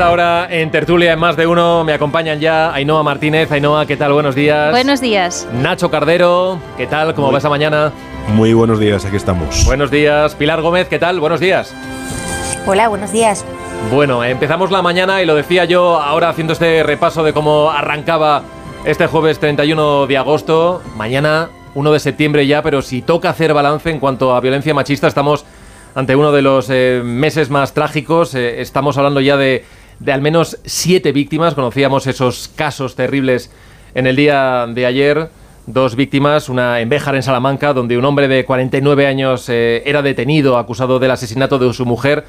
esta hora en Tertulia en Más de Uno me acompañan ya Ainhoa Martínez. Ainhoa, ¿qué tal? Buenos días. Buenos días. Nacho Cardero, ¿qué tal? ¿Cómo va esa mañana? Muy buenos días, aquí estamos. Buenos días. Pilar Gómez, ¿qué tal? Buenos días. Hola, buenos días. Bueno, empezamos la mañana y lo decía yo ahora haciendo este repaso de cómo arrancaba este jueves 31 de agosto. Mañana 1 de septiembre ya, pero si toca hacer balance en cuanto a violencia machista, estamos ante uno de los eh, meses más trágicos. Eh, estamos hablando ya de, de, al menos siete víctimas. Conocíamos esos casos terribles en el día de ayer. Dos víctimas, una en Béjar, en Salamanca, donde un hombre de 49 años eh, era detenido acusado del asesinato de su mujer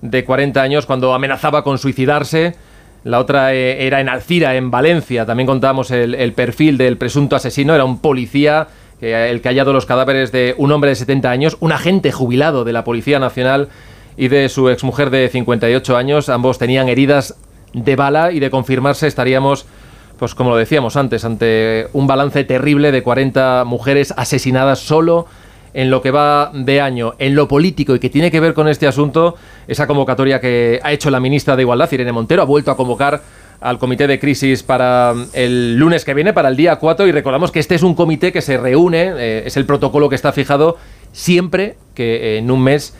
de 40 años cuando amenazaba con suicidarse. La otra era en Alcira, en Valencia. También contábamos el, perfil del presunto asesino. Era un policía el que ha hallado los cadáveres de un hombre de 70 años, un agente jubilado de la Policía Nacional y de su exmujer de 58 años. Ambos tenían heridas de bala y de confirmarse estaríamos, pues como lo decíamos antes, ante un balance terrible de 40 mujeres asesinadas solo en lo que va de año, en lo político y que tiene que ver con este asunto, esa convocatoria que ha hecho la ministra de Igualdad, Irene Montero, ha vuelto a convocar al comité de crisis para el lunes que viene, para el día 4, y recordamos que este es un comité que se reúne, eh, es el protocolo que está fijado siempre que en un mes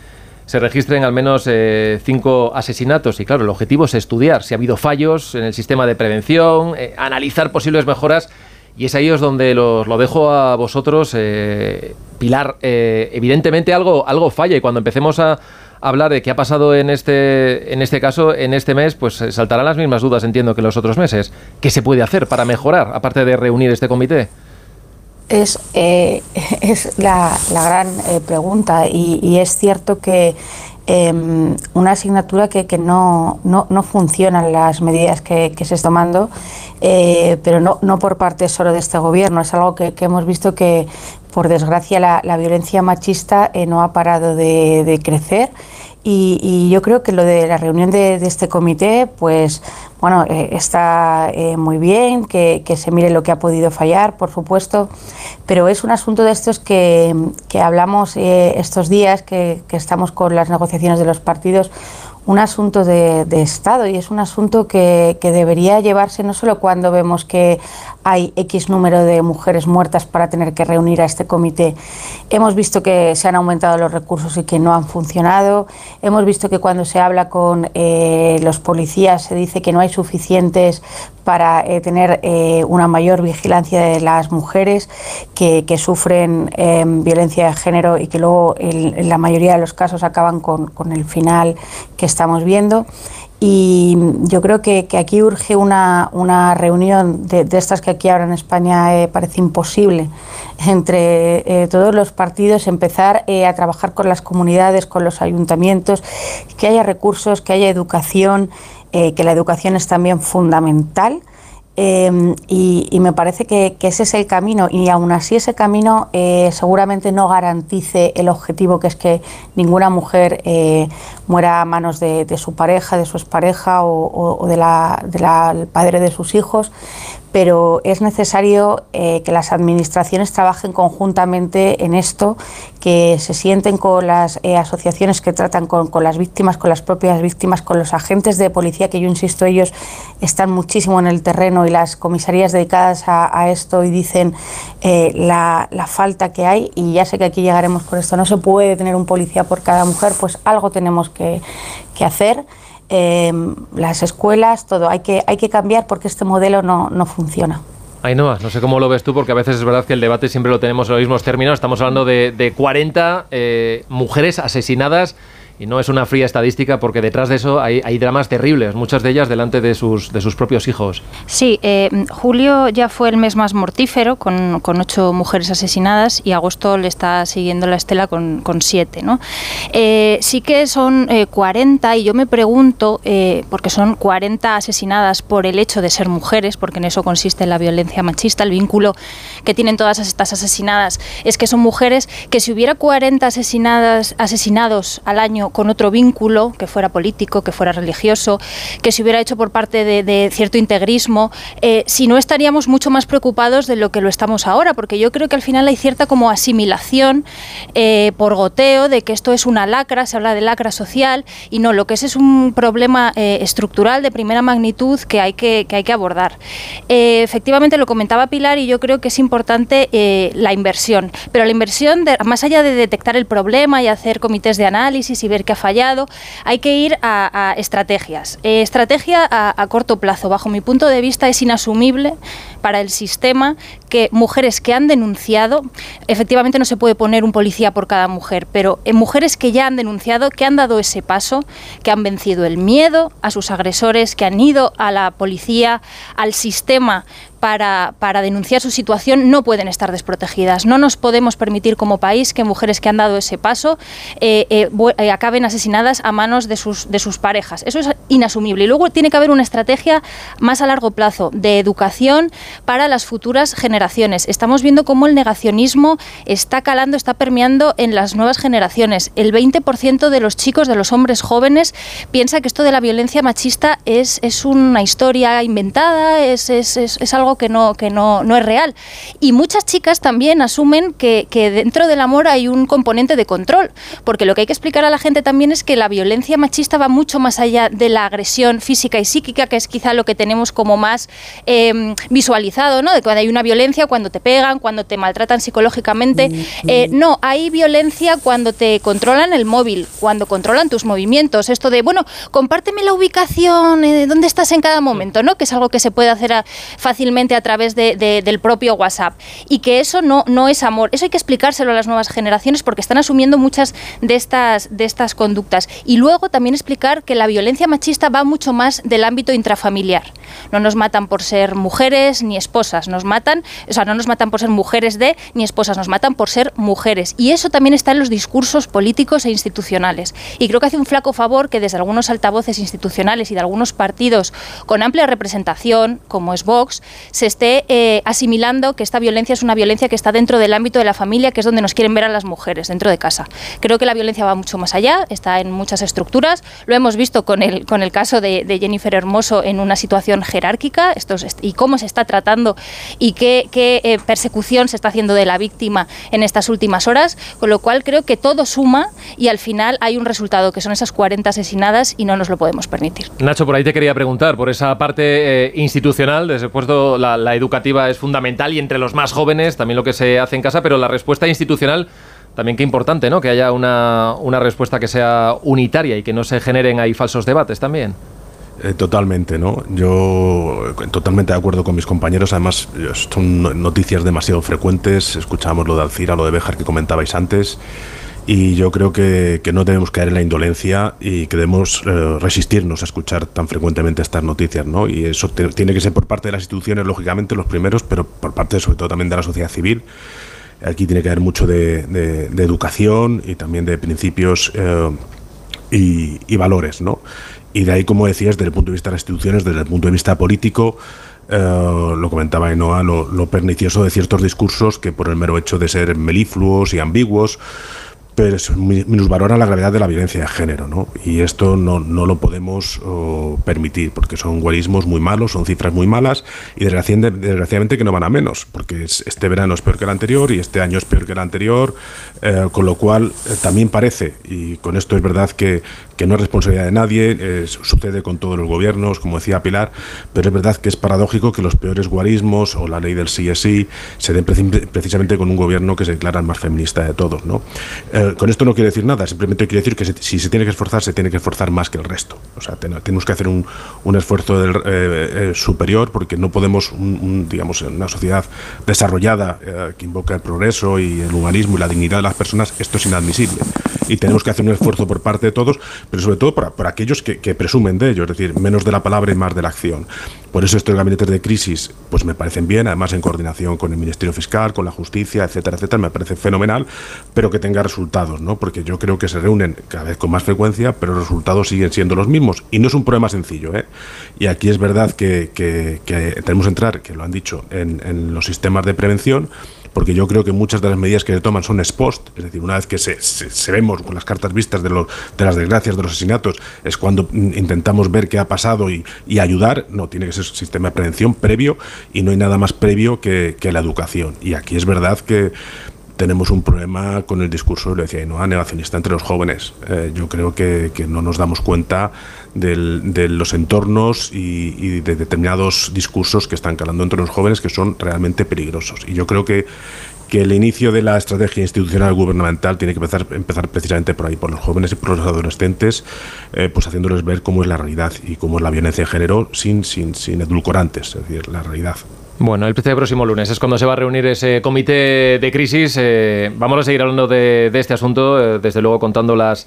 se registren al menos eh, cinco asesinatos. Y claro, el objetivo es estudiar si ha habido fallos en el sistema de prevención, eh, analizar posibles mejoras. Y es ahí donde los, lo dejo a vosotros, Pilar. evidentemente algo, algo falla y cuando empecemos a, hablar de qué ha pasado en este, en este caso, en este mes, pues eh, saltarán las mismas dudas, entiendo, que los otros meses. ¿Qué se puede hacer para mejorar, aparte de reunir este comité? Es, eh, es la, gran eh, pregunta. Y, es cierto que em, una asignatura que, que no, no, no, funcionan las medidas que, que se están tomando, pero no, no por parte solo de este gobierno, es algo que, que hemos visto que por desgracia la, la violencia machista no ha parado de, de crecer y, yo creo que lo de la reunión de, este comité, pues bueno, eh, está eh, muy bien, que, se mire lo que ha podido fallar, por supuesto, pero es un asunto de estos que, hablamos eh, estos días, que, que estamos con las negociaciones de los partidos, un asunto de, Estado y es un asunto que, debería llevarse no solo cuando vemos que hay X número de mujeres muertas para tener que reunir a este comité. Hemos visto que se han aumentado los recursos y que no han funcionado. Hemos visto que cuando se habla con eh, los policías se dice que no hay suficientes para eh, tener eh, una mayor vigilancia de las mujeres que, sufren violencia de género y que luego en la mayoría de los casos acaban con, con el final que estamos viendo. Y yo creo que, aquí urge una, una reunión de, estas que aquí ahora en España eh, parece imposible, entre eh, todos los partidos, empezar eh, a trabajar con las comunidades, con los ayuntamientos, que haya recursos, que haya educación, que la educación es también fundamental. Em, y, me parece que, ese es el camino y aún así ese camino eh, seguramente no garantice el objetivo que es que ninguna mujer eh, muera a manos de, su pareja, de su expareja o, o de la, del padre de sus hijos, pero es necesario eh, que las administraciones trabajen conjuntamente en esto, que se sienten con las eh, asociaciones que tratan con, las víctimas, con las propias víctimas, con los agentes de policía, que yo insisto, ellos están muchísimo en el terreno y las comisarías dedicadas a, esto y dicen eh, la, falta que hay, y ya sé que aquí llegaremos con esto, no se puede tener un policía por cada mujer, pues algo tenemos que, que hacer. Em, las escuelas, todo. Hay que, hay que cambiar porque este modelo no, no funciona. Ainhoa, no sé cómo lo ves tú, porque a veces es verdad que el debate siempre lo tenemos en los mismos términos. Estamos hablando de, de 40 eh, mujeres asesinadas y no es una fría estadística porque detrás de eso hay, dramas terribles, muchas de ellas delante de sus, de sus propios hijos. Sí, eh, julio ya fue el mes más mortífero, con, ocho mujeres asesinadas, y agosto le está siguiendo la estela con, siete. ¿no? Eh, sí que son 40, eh, y yo me pregunto, porque son 40 asesinadas por el hecho de ser mujeres, porque en eso consiste la violencia machista, el vínculo que tienen todas estas asesinadas es que son mujeres que si hubiera 40 asesinadas, asesinados al año con otro vínculo, que fuera político, que fuera religioso, que se hubiera hecho por parte de, cierto integrismo, eh, si no estaríamos mucho más preocupados de lo que lo estamos ahora, porque yo creo que al final hay cierta como asimilación eh, por goteo de que esto es una lacra, se habla de lacra social, y no, lo que es es un problema eh, estructural de primera magnitud que hay que, que hay que abordar. efectivamente, lo comentaba Pilar y yo creo que es importante la inversión, pero la inversión, más allá de detectar el problema y hacer comités de análisis y ver qué ha fallado, hay que ir a, estrategias. estrategia a corto plazo, bajo mi punto de vista, es inasumible para el sistema que mujeres que han denunciado, efectivamente no se puede poner un policía por cada mujer, pero en mujeres que ya han denunciado, que han dado ese paso, que han vencido el miedo a sus agresores, que han ido a la policía, al sistema para, para, denunciar su situación no pueden estar desprotegidas. No nos podemos permitir como país que mujeres que han dado ese paso eh, eh, eh, acaben asesinadas a manos de sus, de sus parejas. Eso es inasumible. Y luego tiene que haber una estrategia más a largo plazo de educación para las futuras generaciones. Estamos viendo cómo el negacionismo está calando, está permeando en las nuevas generaciones. El 20% de los chicos, de los hombres jóvenes, piensa que esto de la violencia machista es, es una historia inventada, es, es, es algo que no, que no, no es real. Y muchas chicas también asumen que, que dentro del amor hay un componente de control, porque lo que hay que explicar a la gente también es que la violencia machista va mucho más allá de la agresión física y psíquica, que es quizá lo que tenemos como más em, De cuando hay una violencia, cuando te pegan, cuando te maltratan psicológicamente. Eh, no, hay violencia cuando te controlan el móvil, cuando controlan tus movimientos. Esto de, bueno, compárteme la ubicación, eh, dónde estás en cada momento, ¿no? Que es algo que se puede hacer fácilmente a través de, del propio WhatsApp. Y que eso no, no es amor. Eso hay que explicárselo a las nuevas generaciones porque están asumiendo muchas de estas, de estas conductas. Y luego también explicar que la violencia machista va mucho más del ámbito intrafamiliar. No nos matan por ser mujeres ni esposas, nos matan, o sea, no nos matan por ser mujeres de ni esposas, nos matan por ser mujeres. Y eso también está en los discursos políticos e institucionales. Y creo que hace un flaco favor que desde algunos altavoces institucionales y de algunos partidos con amplia representación, como es Vox, se esté eh, asimilando que esta violencia es una violencia que está dentro del ámbito de la familia, que es donde nos quieren ver a las mujeres, dentro de casa. Creo que la violencia va mucho más allá, está en muchas estructuras. Lo hemos visto con el, con el caso de, Jennifer Hermoso en una situación jerárquica esto y cómo se está tratando y qué, qué eh, persecución se está haciendo de la víctima en estas últimas horas, con lo cual creo que todo suma y al final hay un resultado que son esas 40 asesinadas y no nos lo podemos permitir. Nacho, por ahí te quería preguntar, por esa parte eh, institucional, desde puesto la, educativa es fundamental y entre los más jóvenes también lo que se hace en casa, pero la respuesta institucional también qué importante, ¿no? Que haya una, una respuesta que sea unitaria y que no se generen ahí falsos debates también. Eh, totalmente, ¿no? Yo totalmente de acuerdo con mis compañeros. Además, son noticias demasiado frecuentes. Escuchamos lo de Alcira, lo de Béjar que comentabais antes. Y yo creo que, no debemos caer en la indolencia y que debemos eh, resistirnos a escuchar tan frecuentemente estas noticias, ¿no? Y eso tiene que ser por parte de las instituciones, lógicamente, los primeros, pero por parte, sobre todo, también de la sociedad civil. Aquí tiene que haber mucho de, educación y también de principios eh, y, valores, ¿no? Y de ahí, como decías, desde el punto de vista de las instituciones, desde el punto de vista político, eh, lo comentaba Enoa, lo, lo pernicioso de ciertos discursos que por el mero hecho de ser melifluos y ambiguos, pero minusvalora la gravedad de la violencia de género, ¿no? Y esto no, no lo podemos permitir, porque son guarismos muy malos, son cifras muy malas, y desgraciadamente, que no van a menos, porque este verano es peor que el anterior y este año es peor que el anterior, eh, con lo cual eh, también parece, y con esto es verdad que, que no es responsabilidad de nadie, eh, sucede con todos los gobiernos, como decía Pilar, pero es verdad que es paradójico que los peores guarismos o la ley del sí es sí se den precisamente con un gobierno que se declara el más feminista de todos, ¿no? con esto no quiere decir nada, simplemente quiere decir que si se tiene que esforzar, se tiene que esforzar más que el resto. O sea, tenemos que hacer un, un esfuerzo eh, eh, superior porque no podemos, un, digamos, en una sociedad desarrollada eh, que invoca el progreso y el humanismo y la dignidad de las personas, esto es inadmisible. Y tenemos que hacer un esfuerzo por parte de todos, pero sobre todo por, por aquellos que, que presumen de ello, es decir, menos de la palabra y más de la acción. Por eso estos gabinetes de crisis pues me parecen bien, además en coordinación con el Ministerio Fiscal, con la Justicia, etcétera, etcétera, me parece fenomenal, pero que tenga resultados, ¿no? Porque yo creo que se reúnen cada vez con más frecuencia, pero los resultados siguen siendo los mismos. Y no es un problema sencillo, ¿eh? Y aquí es verdad que, tenemos que entrar, que lo han dicho, en, en los sistemas de prevención, porque yo creo que muchas de las medidas que se toman son ex post, es decir, una vez que se, se, vemos con las cartas vistas de, los, de las desgracias, de los asesinatos, es cuando intentamos ver qué ha pasado y, ayudar, no, tiene que ser un sistema de prevención previo y no hay nada más previo que la educación. Y aquí es verdad que tenemos un problema con el discurso, lo decía, ¿no? negacionista entre los jóvenes. Eh, yo creo que, que, no nos damos cuenta de los entornos y, y, de determinados discursos que están calando entre los jóvenes que son realmente peligrosos. Y yo creo que, que el inicio de la estrategia institucional gubernamental tiene que empezar, empezar precisamente por ahí, por los jóvenes y por los adolescentes, eh, pues haciéndoles ver cómo es la realidad y cómo es la violencia de género sin, sin, sin edulcorantes, es decir, la realidad. Bueno, el próximo lunes es cuando se va a reunir ese comité de crisis. Eh, vamos a seguir hablando de, este asunto, eh, desde luego contando las,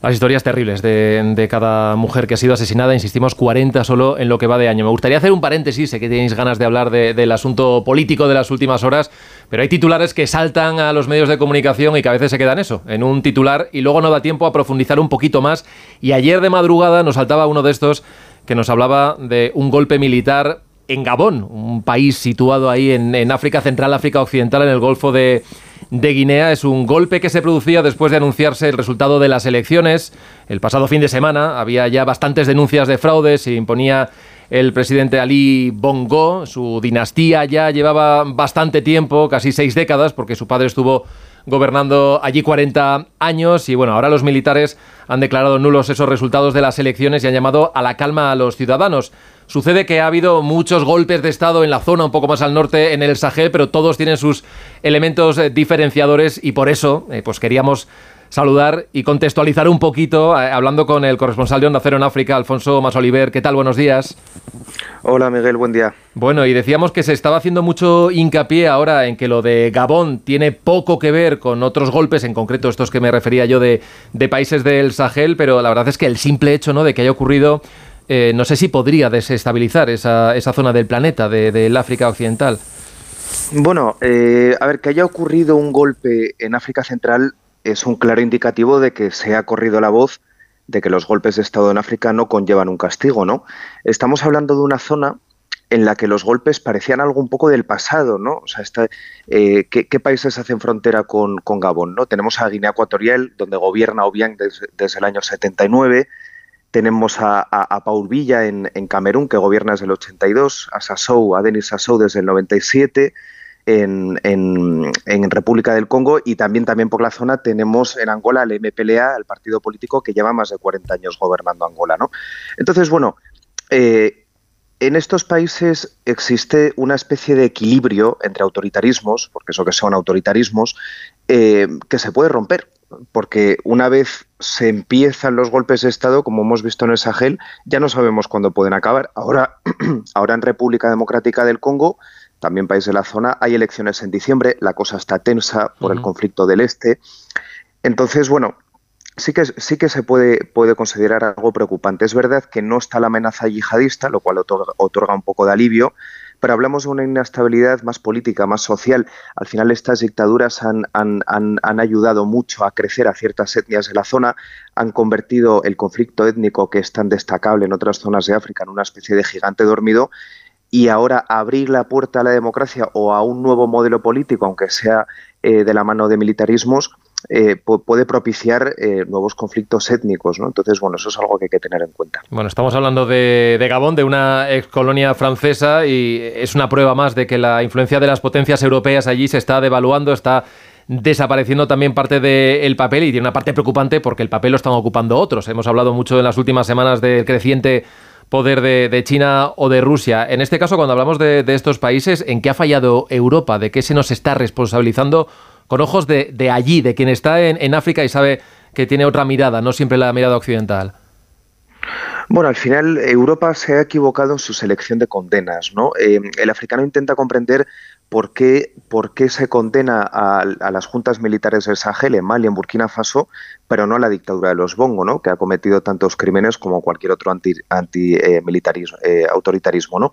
las historias terribles de, de, cada mujer que ha sido asesinada. Insistimos, 40 solo en lo que va de año. Me gustaría hacer un paréntesis, sé que tenéis ganas de hablar de, del asunto político de las últimas horas, pero hay titulares que saltan a los medios de comunicación y que a veces se quedan eso, en un titular y luego no da tiempo a profundizar un poquito más. Y ayer de madrugada nos saltaba uno de estos que nos hablaba de un golpe militar en Gabón, un país situado ahí en, África Central, África Occidental, en el Golfo de, de, Guinea. Es un golpe que se producía después de anunciarse el resultado de las elecciones. El pasado fin de semana había ya bastantes denuncias de fraude, se imponía el presidente Ali Bongo. Su dinastía ya llevaba bastante tiempo, casi seis décadas, porque su padre estuvo gobernando allí 40 años y bueno, ahora los militares han declarado nulos esos resultados de las elecciones y han llamado a la calma a los ciudadanos. Sucede que ha habido muchos golpes de Estado en la zona, un poco más al norte, en el Sahel, pero todos tienen sus elementos eh, diferenciadores y por eso eh, pues queríamos saludar y contextualizar un poquito, eh, hablando con el corresponsal de Onda Cero en África, Alfonso Masoliver. ¿Qué tal? Buenos días. Hola Miguel, buen día. Bueno, y decíamos que se estaba haciendo mucho hincapié ahora en que lo de Gabón tiene poco que ver con otros golpes, en concreto estos que me refería yo de, de países del Sahel, pero la verdad es que el simple hecho ¿no? de que haya ocurrido eh, no sé si podría desestabilizar esa, esa zona del planeta, del de, de África Occidental. Bueno, eh, a ver, que haya ocurrido un golpe en África Central es un claro indicativo de que se ha corrido la voz de que los golpes de Estado en África no conllevan un castigo, ¿no? Estamos hablando de una zona en la que los golpes parecían algo un poco del pasado, ¿no? O sea, esta, eh, ¿qué, ¿qué, países hacen frontera con, Gabón, ¿no? Tenemos a Guinea Ecuatorial, donde gobierna Obiang desde, el año 79, tenemos a, a, a Paul Villa en, en, Camerún, que gobierna desde el 82, a Sassou, a Denis Sassou desde el 97, en, en, en, República del Congo y también, también por la zona tenemos en Angola al MPLA, el partido político que lleva más de 40 años gobernando Angola. ¿no? Entonces, bueno, eh, en estos países existe una especie de equilibrio entre autoritarismos, porque eso que son autoritarismos, eh, que se puede romper porque una vez se empiezan los golpes de Estado, como hemos visto en el Sahel, ya no sabemos cuándo pueden acabar. Ahora, ahora en República Democrática del Congo, también país de la zona, hay elecciones en diciembre, la cosa está tensa por uh -huh. el conflicto del este. Entonces, bueno, sí que, sí que se puede, puede considerar algo preocupante. Es verdad que no está la amenaza yihadista, lo cual otorga, otorga un poco de alivio, pero hablamos de una inestabilidad más política, más social. Al final estas dictaduras han, han, han, han, ayudado mucho a crecer a ciertas etnias de la zona, han convertido el conflicto étnico que es tan destacable en otras zonas de África en una especie de gigante dormido y ahora abrir la puerta a la democracia o a un nuevo modelo político, aunque sea eh, de la mano de militarismos, eh, puede propiciar eh, nuevos conflictos étnicos, ¿no? Entonces, bueno, eso es algo que hay que tener en cuenta. Bueno, estamos hablando de, Gabón, de una ex colonia francesa, y es una prueba más de que la influencia de las potencias europeas allí se está devaluando, está desapareciendo también parte del papel y tiene una parte preocupante porque el papel lo están ocupando otros. Hemos hablado mucho en las últimas semanas del creciente poder de, China o de Rusia. En este caso, cuando hablamos de, estos países, ¿en qué ha fallado Europa? ¿De qué se nos está responsabilizando con ojos de, allí, de quien está en, África y sabe que tiene otra mirada, no siempre la mirada occidental? Bueno, al final Europa se ha equivocado en su selección de condenas. Eh, el africano intenta comprender por qué, se condena a, las juntas militares del Sahel en Mali, en Burkina Faso, pero no a la dictadura de los Bongo, ¿no? que ha cometido tantos crímenes como cualquier otro anti, eh, eh, autoritarismo. ¿no?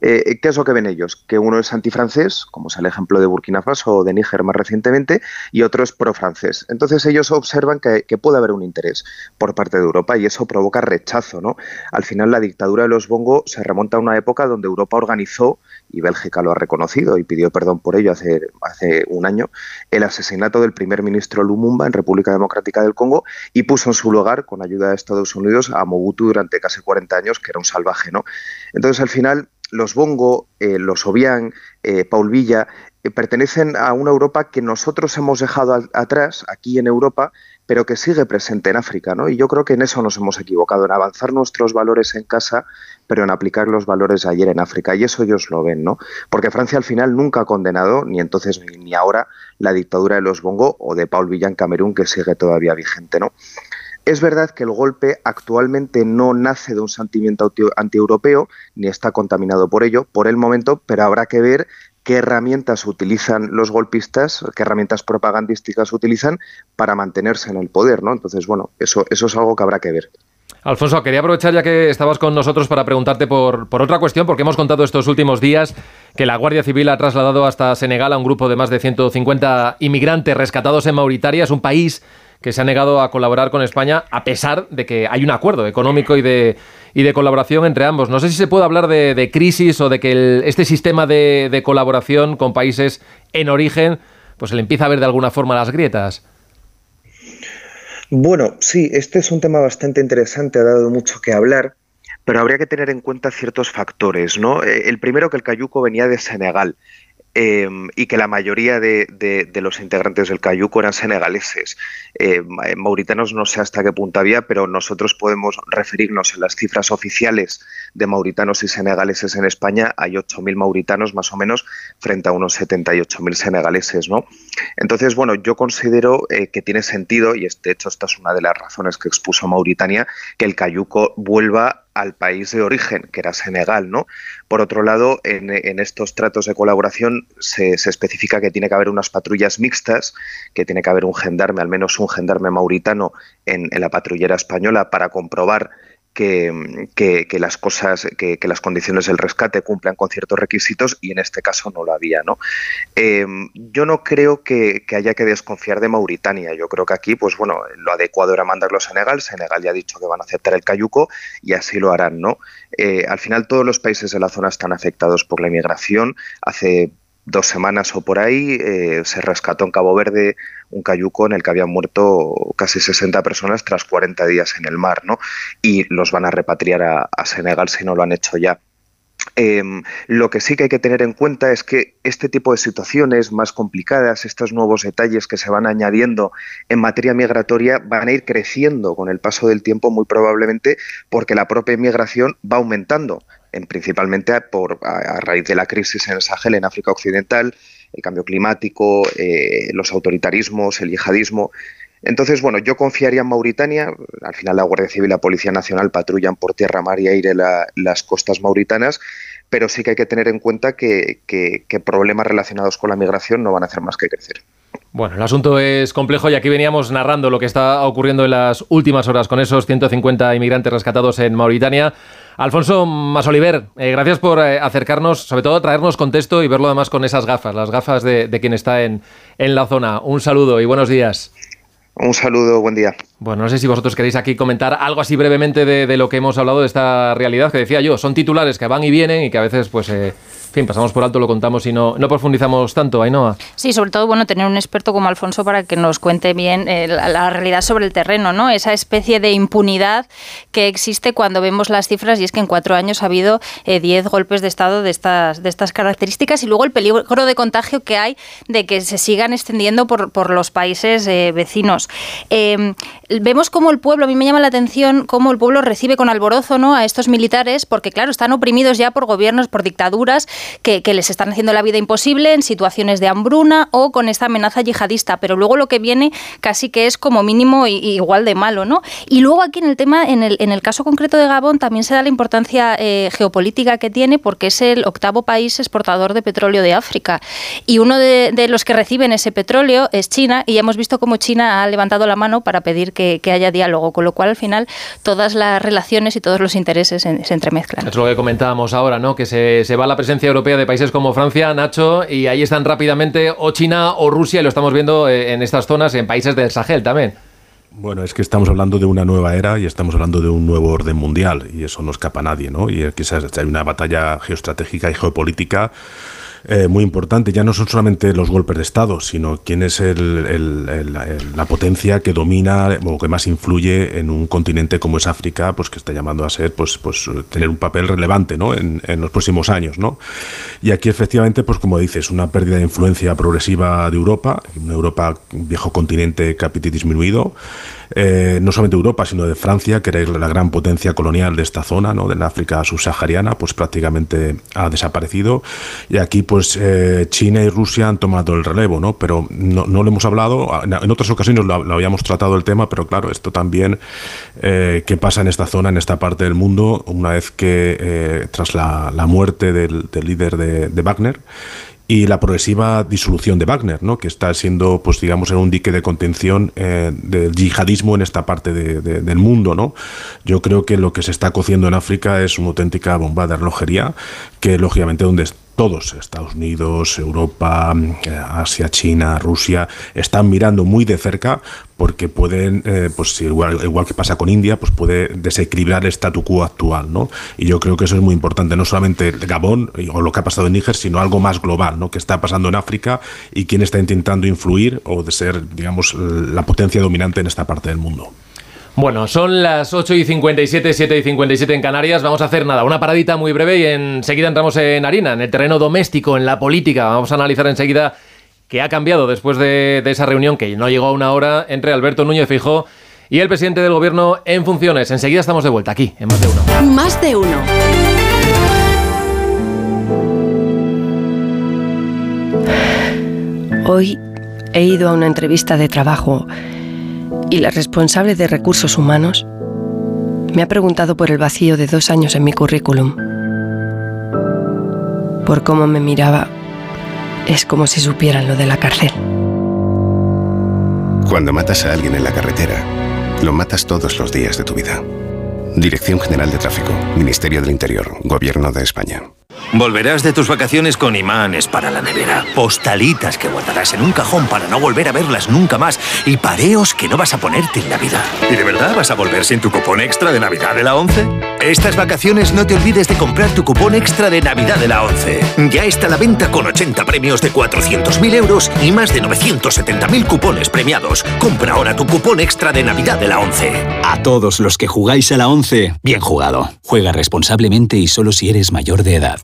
Eh, ¿Qué es lo que ven ellos? Que uno es antifrancés, como es el ejemplo de Burkina Faso o de Níger más recientemente, y otro es pro-francés. Entonces ellos observan que, que, puede haber un interés por parte de Europa y eso provoca rechazo. ¿no? Al final la dictadura de los Bongo se remonta a una época donde Europa organizó, y Bélgica lo ha reconocido, y pidió perdón por ello hace, hace un año, el asesinato del primer ministro Lumumba en República Democrática del Congo y puso en su lugar, con ayuda de Estados Unidos, a Mobutu durante casi 40 años, que era un salvaje. ¿no? Entonces, al final, los Bongo, eh, los Obiang, eh, Paul Villa, eh, pertenecen a una Europa que nosotros hemos dejado atrás, aquí en Europa, pero que sigue presente en África, ¿no? Y yo creo que en eso nos hemos equivocado, en avanzar nuestros valores en casa, pero en aplicar los valores de ayer en África. Y eso ellos lo ven, ¿no? Porque Francia al final nunca ha condenado, ni entonces ni ahora, la dictadura de los Bongo o de Paul Villa en Camerún, que sigue todavía vigente, ¿no? Es verdad que el golpe actualmente no nace de un sentimiento antieuropeo, ni está contaminado por ello, por el momento, pero habrá que ver qué herramientas utilizan los golpistas, qué herramientas propagandísticas utilizan para mantenerse en el poder, ¿no? Entonces, bueno, eso, es algo que habrá que ver. Alfonso, quería aprovechar ya que estabas con nosotros para preguntarte por, por, otra cuestión, porque hemos contado estos últimos días que la Guardia Civil ha trasladado hasta Senegal a un grupo de más de 150 inmigrantes rescatados en Mauritania. Es un país que se ha negado a colaborar con España a pesar de que hay un acuerdo económico y de, y de colaboración entre ambos. No sé si se puede hablar de, crisis o de que este sistema de, colaboración con países en origen pues se le empieza a ver de alguna forma las grietas. Bueno, sí, este es un tema bastante interesante, ha dado mucho que hablar, pero habría que tener en cuenta ciertos factores, ¿no? Eh, el primero que el cayuco venía de Senegal. Em, y que la mayoría de, los integrantes del Cayuco eran senegaleses. Em, mauritanos no sé hasta qué punto había, pero nosotros podemos referirnos en las cifras oficiales de mauritanos y senegaleses en España. Hay 8.000 mauritanos más o menos frente a unos 78.000 senegaleses. ¿no? Entonces, bueno, yo considero eh, que tiene sentido, y de hecho esta es una de las razones que expuso Mauritania, que el Cayuco vuelva al país de origen, que era Senegal, ¿no? Por otro lado, en, estos tratos de colaboración se, especifica que tiene que haber unas patrullas mixtas, que tiene que haber un gendarme, al menos un gendarme mauritano en la patrullera española para comprobar que, las cosas, que, las condiciones del rescate cumplan con ciertos requisitos y en este caso no lo había. ¿no? Em, yo no creo que, haya que desconfiar de Mauritania. Yo creo que aquí, pues bueno, lo adecuado era mandarlo a Senegal. Senegal ya ha dicho que van a aceptar el cayuco y así lo harán. ¿no? Eh, al final todos los países de la zona están afectados por la inmigración. Hace dos semanas o por ahí eh, se rescató en Cabo Verde un cayuco en el que habían muerto casi 60 personas tras 40 días en el mar, ¿no? Y los van a repatriar a, Senegal si no lo han hecho ya. Em, lo que sí que hay que tener en cuenta es que este tipo de situaciones más complicadas, estos nuevos detalles que se van añadiendo en materia migratoria, van a ir creciendo con el paso del tiempo muy probablemente porque la propia inmigración va aumentando principalmente por, a, raíz de la crisis en el Sahel, en África Occidental, el cambio climático, eh, los autoritarismos, el yihadismo. Entonces, bueno, yo confiaría en Mauritania. Al final, la Guardia Civil y la Policía Nacional patrullan por tierra, mar y aire las costas mauritanas, pero sí que hay que tener en cuenta que, que problemas relacionados con la migración no van a hacer más que crecer. Bueno, el asunto es complejo y aquí veníamos narrando lo que está ocurriendo en las últimas horas con esos 150 inmigrantes rescatados en Mauritania. Alfonso Masoliver, eh, gracias por eh, acercarnos, sobre todo traernos contexto y verlo además con esas gafas, las gafas de, quien está en, en la zona. Un saludo y buenos días. Un saludo, buen día. Bueno, no sé si vosotros queréis aquí comentar algo así brevemente de, lo que hemos hablado de esta realidad que decía yo. Son titulares que van y vienen y que a veces, pues, eh, fin, pasamos por alto, lo contamos y no, no profundizamos tanto, Ainhoa. Sí, sobre todo, bueno, tener un experto como Alfonso para que nos cuente bien eh, la, realidad sobre el terreno, ¿no? Esa especie de impunidad que existe cuando vemos las cifras y es que en cuatro años ha habido 10 eh, golpes de Estado de estas, de estas características y luego el peligro de contagio que hay de que se sigan extendiendo por, por los países eh, vecinos. Vemos cómo el pueblo, a mí me llama la atención cómo el pueblo recibe con alborozo ¿no? a estos militares porque, claro, están oprimidos ya por gobiernos, por dictaduras que, les están haciendo la vida imposible en situaciones de hambruna o con esta amenaza yihadista, pero luego lo que viene casi que es como mínimo igual de malo, ¿no? Y luego aquí en el tema, en el, en el caso concreto de Gabón, también se da la importancia eh, geopolítica que tiene porque es el octavo país exportador de petróleo de África. Y uno de, los que reciben ese petróleo es China y hemos visto cómo China ha levantado la mano para pedir que, haya diálogo, con lo cual al final todas las relaciones y todos los intereses se, se entremezclan. Es lo que comentábamos ahora, ¿no? Que se, se va la presencia europea de países como Francia, Nacho, y ahí están rápidamente o China o Rusia, y lo estamos viendo eh, en estas zonas, en países del Sahel también. Bueno, es que estamos hablando de una nueva era y estamos hablando de un nuevo orden mundial, y eso no escapa a nadie, ¿no? Y quizás hay una batalla geoestratégica y geopolítica eh, muy importante. Ya no son solamente los golpes de Estado, sino quién es la potencia que domina o que más influye en un continente como es África, pues que está llamando a ser, pues, pues tener un papel relevante ¿no? en, los próximos años. ¿no? Y aquí efectivamente, pues como dices, una pérdida de influencia progresiva de Europa, una Europa, viejo continente capital disminuido, eh, no solamente de Europa, sino de Francia, que era la gran potencia colonial de esta zona, ¿no? de África subsahariana, pues prácticamente ha desaparecido. Y aquí, pues eh, China y Rusia han tomado el relevo, ¿no? Pero no, lo hemos hablado, en otras ocasiones lo, habíamos tratado el tema, pero claro, esto también, eh, ¿qué pasa en esta zona, en esta parte del mundo, una vez que tras la, muerte del, líder de Wagner, y la progresiva disolución de Wagner, ¿no? que está siendo, pues digamos, en un dique de contención eh, del yihadismo en esta parte del mundo. ¿no? Yo creo que lo que se está cociendo en África es una auténtica bomba de relojería, que lógicamente donde todos, Estados Unidos, Europa, eh, Asia, China, Rusia, están mirando muy de cerca porque pueden, eh, pues igual, igual, que pasa con India, pues puede desequilibrar el statu quo actual, ¿no? Y yo creo que eso es muy importante, no solamente Gabón o lo que ha pasado en Níger, sino algo más global, ¿no? Que está pasando en África y quién está intentando influir o de ser, digamos, la potencia dominante en esta parte del mundo. Bueno, son las 8 y 57, 7 y 57 en Canarias. Vamos a hacer nada, una paradita muy breve y enseguida entramos en harina, en el terreno doméstico, en la política. Vamos a analizar enseguida qué ha cambiado después de, esa reunión que no llegó a una hora entre Alberto Núñez Fijó y el presidente del gobierno en funciones. Enseguida estamos de vuelta aquí, en Más de Uno. Más de Uno. Hoy he ido a una entrevista de trabajo y la responsable de recursos humanos me ha preguntado por el vacío de dos años en mi currículum. Por cómo me miraba, es como si supieran lo de la cárcel. Cuando matas a alguien en la carretera, lo matas todos los días de tu vida. Dirección General de Tráfico, Ministerio del Interior, Gobierno de España. Volverás de tus vacaciones con imanes para la nevera, postalitas que guardarás en un cajón para no volver a verlas nunca más y pareos que no vas a ponerte en Navidad. ¿Y de verdad vas a volver sin tu cupón extra de Navidad de la 11? Estas vacaciones no te olvides de comprar tu cupón extra de Navidad de la 11. Ya está a la venta con 80 premios de 400.000 euros y más de 970.000 cupones premiados. Compra ahora tu cupón extra de Navidad de la 11. A todos los que jugáis a la 11, bien jugado. Juega responsablemente y solo si eres mayor de edad.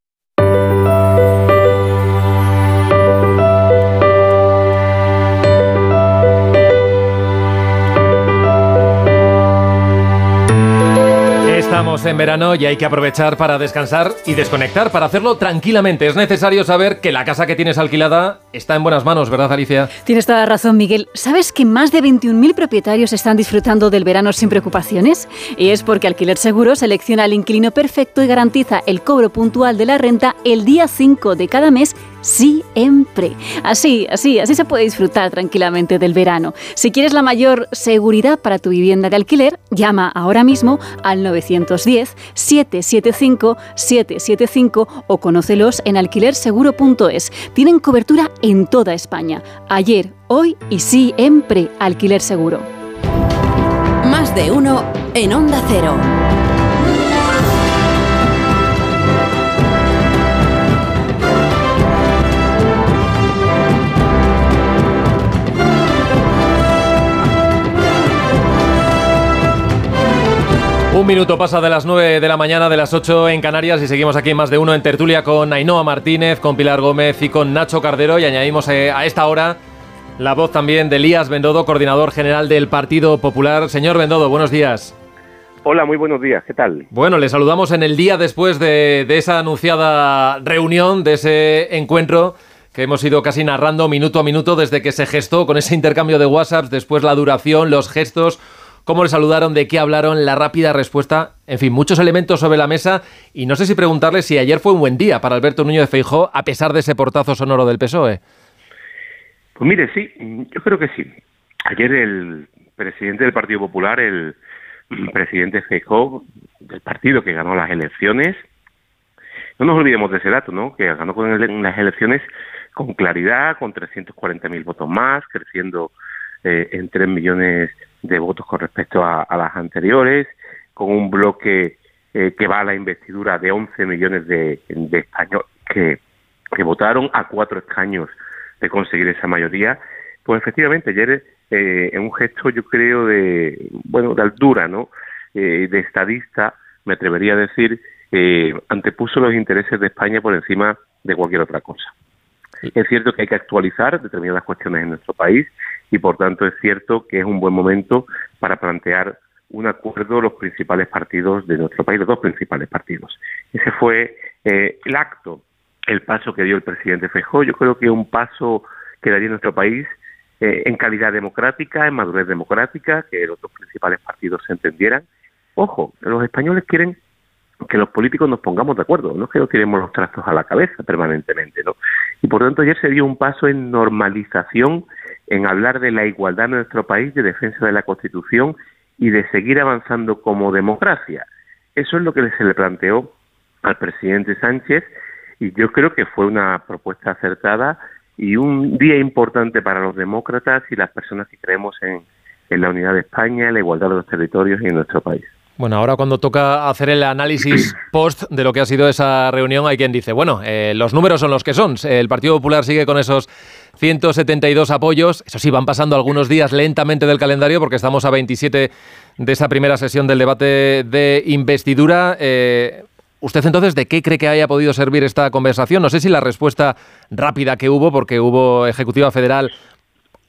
Estamos en verano y hay que aprovechar para descansar y desconectar, para hacerlo tranquilamente. Es necesario saber que la casa que tienes alquilada está en buenas manos, ¿verdad, Alicia? Tienes toda la razón, Miguel. ¿Sabes que más de 21.000 propietarios están disfrutando del verano sin preocupaciones? Y es porque Alquiler Seguro selecciona al inquilino perfecto y garantiza el cobro puntual de la renta el día 5 de cada mes siempre. Así, así, así se puede disfrutar tranquilamente del verano. Si quieres la mayor seguridad para tu vivienda de alquiler, llama ahora mismo al 910-775-775 o conócelos en alquilerseguro.es. Tienen cobertura en toda España. Ayer, hoy y siempre. Alquiler Seguro. Más de uno en Onda Cero. Un minuto pasa de las 9 de la mañana, de las 8 en Canarias y seguimos aquí más de uno en tertulia con Ainhoa Martínez, con Pilar Gómez y con Nacho Cardero y añadimos eh, a esta hora la voz también de Elías Bendodo, coordinador general del Partido Popular. Señor Bendodo, buenos días. Hola, muy buenos días, ¿qué tal? Bueno, le saludamos en el día después de, de esa anunciada reunión, de ese encuentro que hemos ido casi narrando minuto a minuto desde que se gestó con ese intercambio de WhatsApps, después la duración, los gestos, cómo le saludaron, de qué hablaron, la rápida respuesta, en fin, muchos elementos sobre la mesa y no sé si preguntarle si ayer fue un buen día para Alberto Núñez de Feijó a pesar de ese portazo sonoro del PSOE. Pues mire, sí, yo creo que sí. Ayer el presidente del Partido Popular, el presidente Feijó, del partido que ganó las elecciones, no nos olvidemos de ese dato, ¿no? Que ganó con las elecciones con claridad, con 340.000 votos más, creciendo eh, en 3 millones de votos con respecto a, las anteriores, con un bloque eh, que va a la investidura de 11 millones de, españoles que, votaron a cuatro escaños de conseguir esa mayoría. Pues efectivamente, ayer eh, en un gesto yo creo de, bueno, de altura, ¿no? Eh, de estadista, me atrevería a decir, antepuso los intereses de España por encima de cualquier otra cosa. Es cierto que hay que actualizar determinadas cuestiones en nuestro país y por tanto es cierto que es un buen momento para plantear un acuerdo los principales partidos de nuestro país, los dos principales partidos. Ese fue eh, el acto, el paso que dio el presidente Feijóo. Yo creo que un paso que daría nuestro país eh, en calidad democrática, en madurez democrática, que los dos principales partidos se entendieran. Ojo, los españoles quieren que los políticos nos pongamos de acuerdo, no es que nos tiremos los trastos a la cabeza permanentemente, ¿no? Y por tanto ayer se dio un paso en normalización, en hablar de la igualdad en nuestro país, de defensa de la Constitución y de seguir avanzando como democracia. Eso es lo que se le planteó al presidente Sánchez y yo creo que fue una propuesta acertada y un día importante para los demócratas y las personas que creemos en, en la unidad de España, en la igualdad de los territorios y en nuestro país. Bueno, ahora cuando toca hacer el análisis post de lo que ha sido esa reunión, hay quien dice, bueno, eh, los números son los que son. El Partido Popular sigue con esos 172 apoyos. Eso sí, van pasando algunos días lentamente del calendario porque estamos a 27 de esa primera sesión del debate de investidura. Eh, ¿Usted entonces de qué cree que haya podido servir esta conversación? No sé si la respuesta rápida que hubo, porque hubo Ejecutiva Federal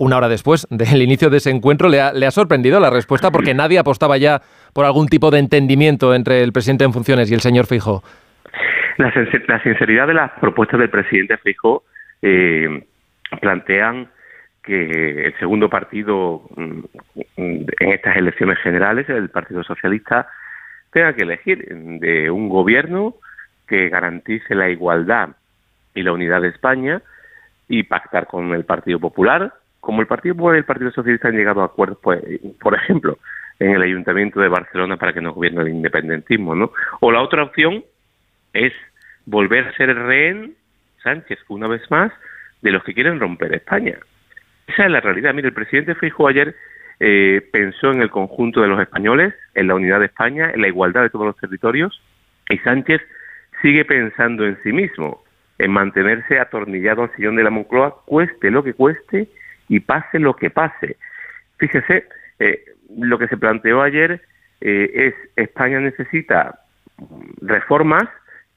una hora después del inicio de ese encuentro, le ha, sorprendido la respuesta porque nadie apostaba ya por algún tipo de entendimiento entre el presidente en funciones y el señor Fijo. La, sinceridad de las propuestas del presidente Fijo eh, plantean que el segundo partido mm, en estas elecciones generales, el Partido Socialista, tenga que elegir de un gobierno que garantice la igualdad y la unidad de España y pactar con el Partido Popular como el Partido Popular y el Partido Socialista han llegado a acuerdos, pues, por ejemplo, en el Ayuntamiento de Barcelona para que no gobierne el independentismo, ¿no? O la otra opción es volver a ser rehén, Sánchez, una vez más, de los que quieren romper España. Esa es la realidad. Mire, el presidente Feijóo ayer eh, pensó en el conjunto de los españoles, en la unidad de España, en la igualdad de todos los territorios, y Sánchez sigue pensando en sí mismo, en mantenerse atornillado al sillón de la Moncloa, cueste lo que cueste, y pase lo que pase. Fíjese, eh, lo que se planteó ayer eh, es España necesita reformas,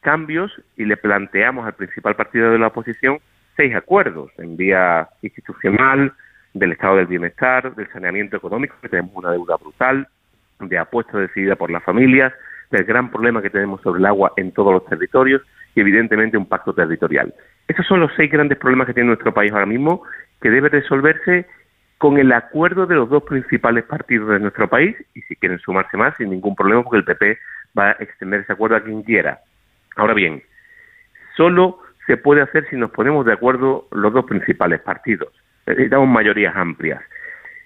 cambios y le planteamos al principal partido de la oposición seis acuerdos en vía institucional, del estado del bienestar, del saneamiento económico, que tenemos una deuda brutal, de apuesta decidida por las familias, del gran problema que tenemos sobre el agua en todos los territorios y evidentemente un pacto territorial. Esos son los seis grandes problemas que tiene nuestro país ahora mismo que debe resolverse con el acuerdo de los dos principales partidos de nuestro país y si quieren sumarse más sin ningún problema porque el PP va a extender ese acuerdo a quien quiera. Ahora bien, solo se puede hacer si nos ponemos de acuerdo los dos principales partidos. Necesitamos mayorías amplias.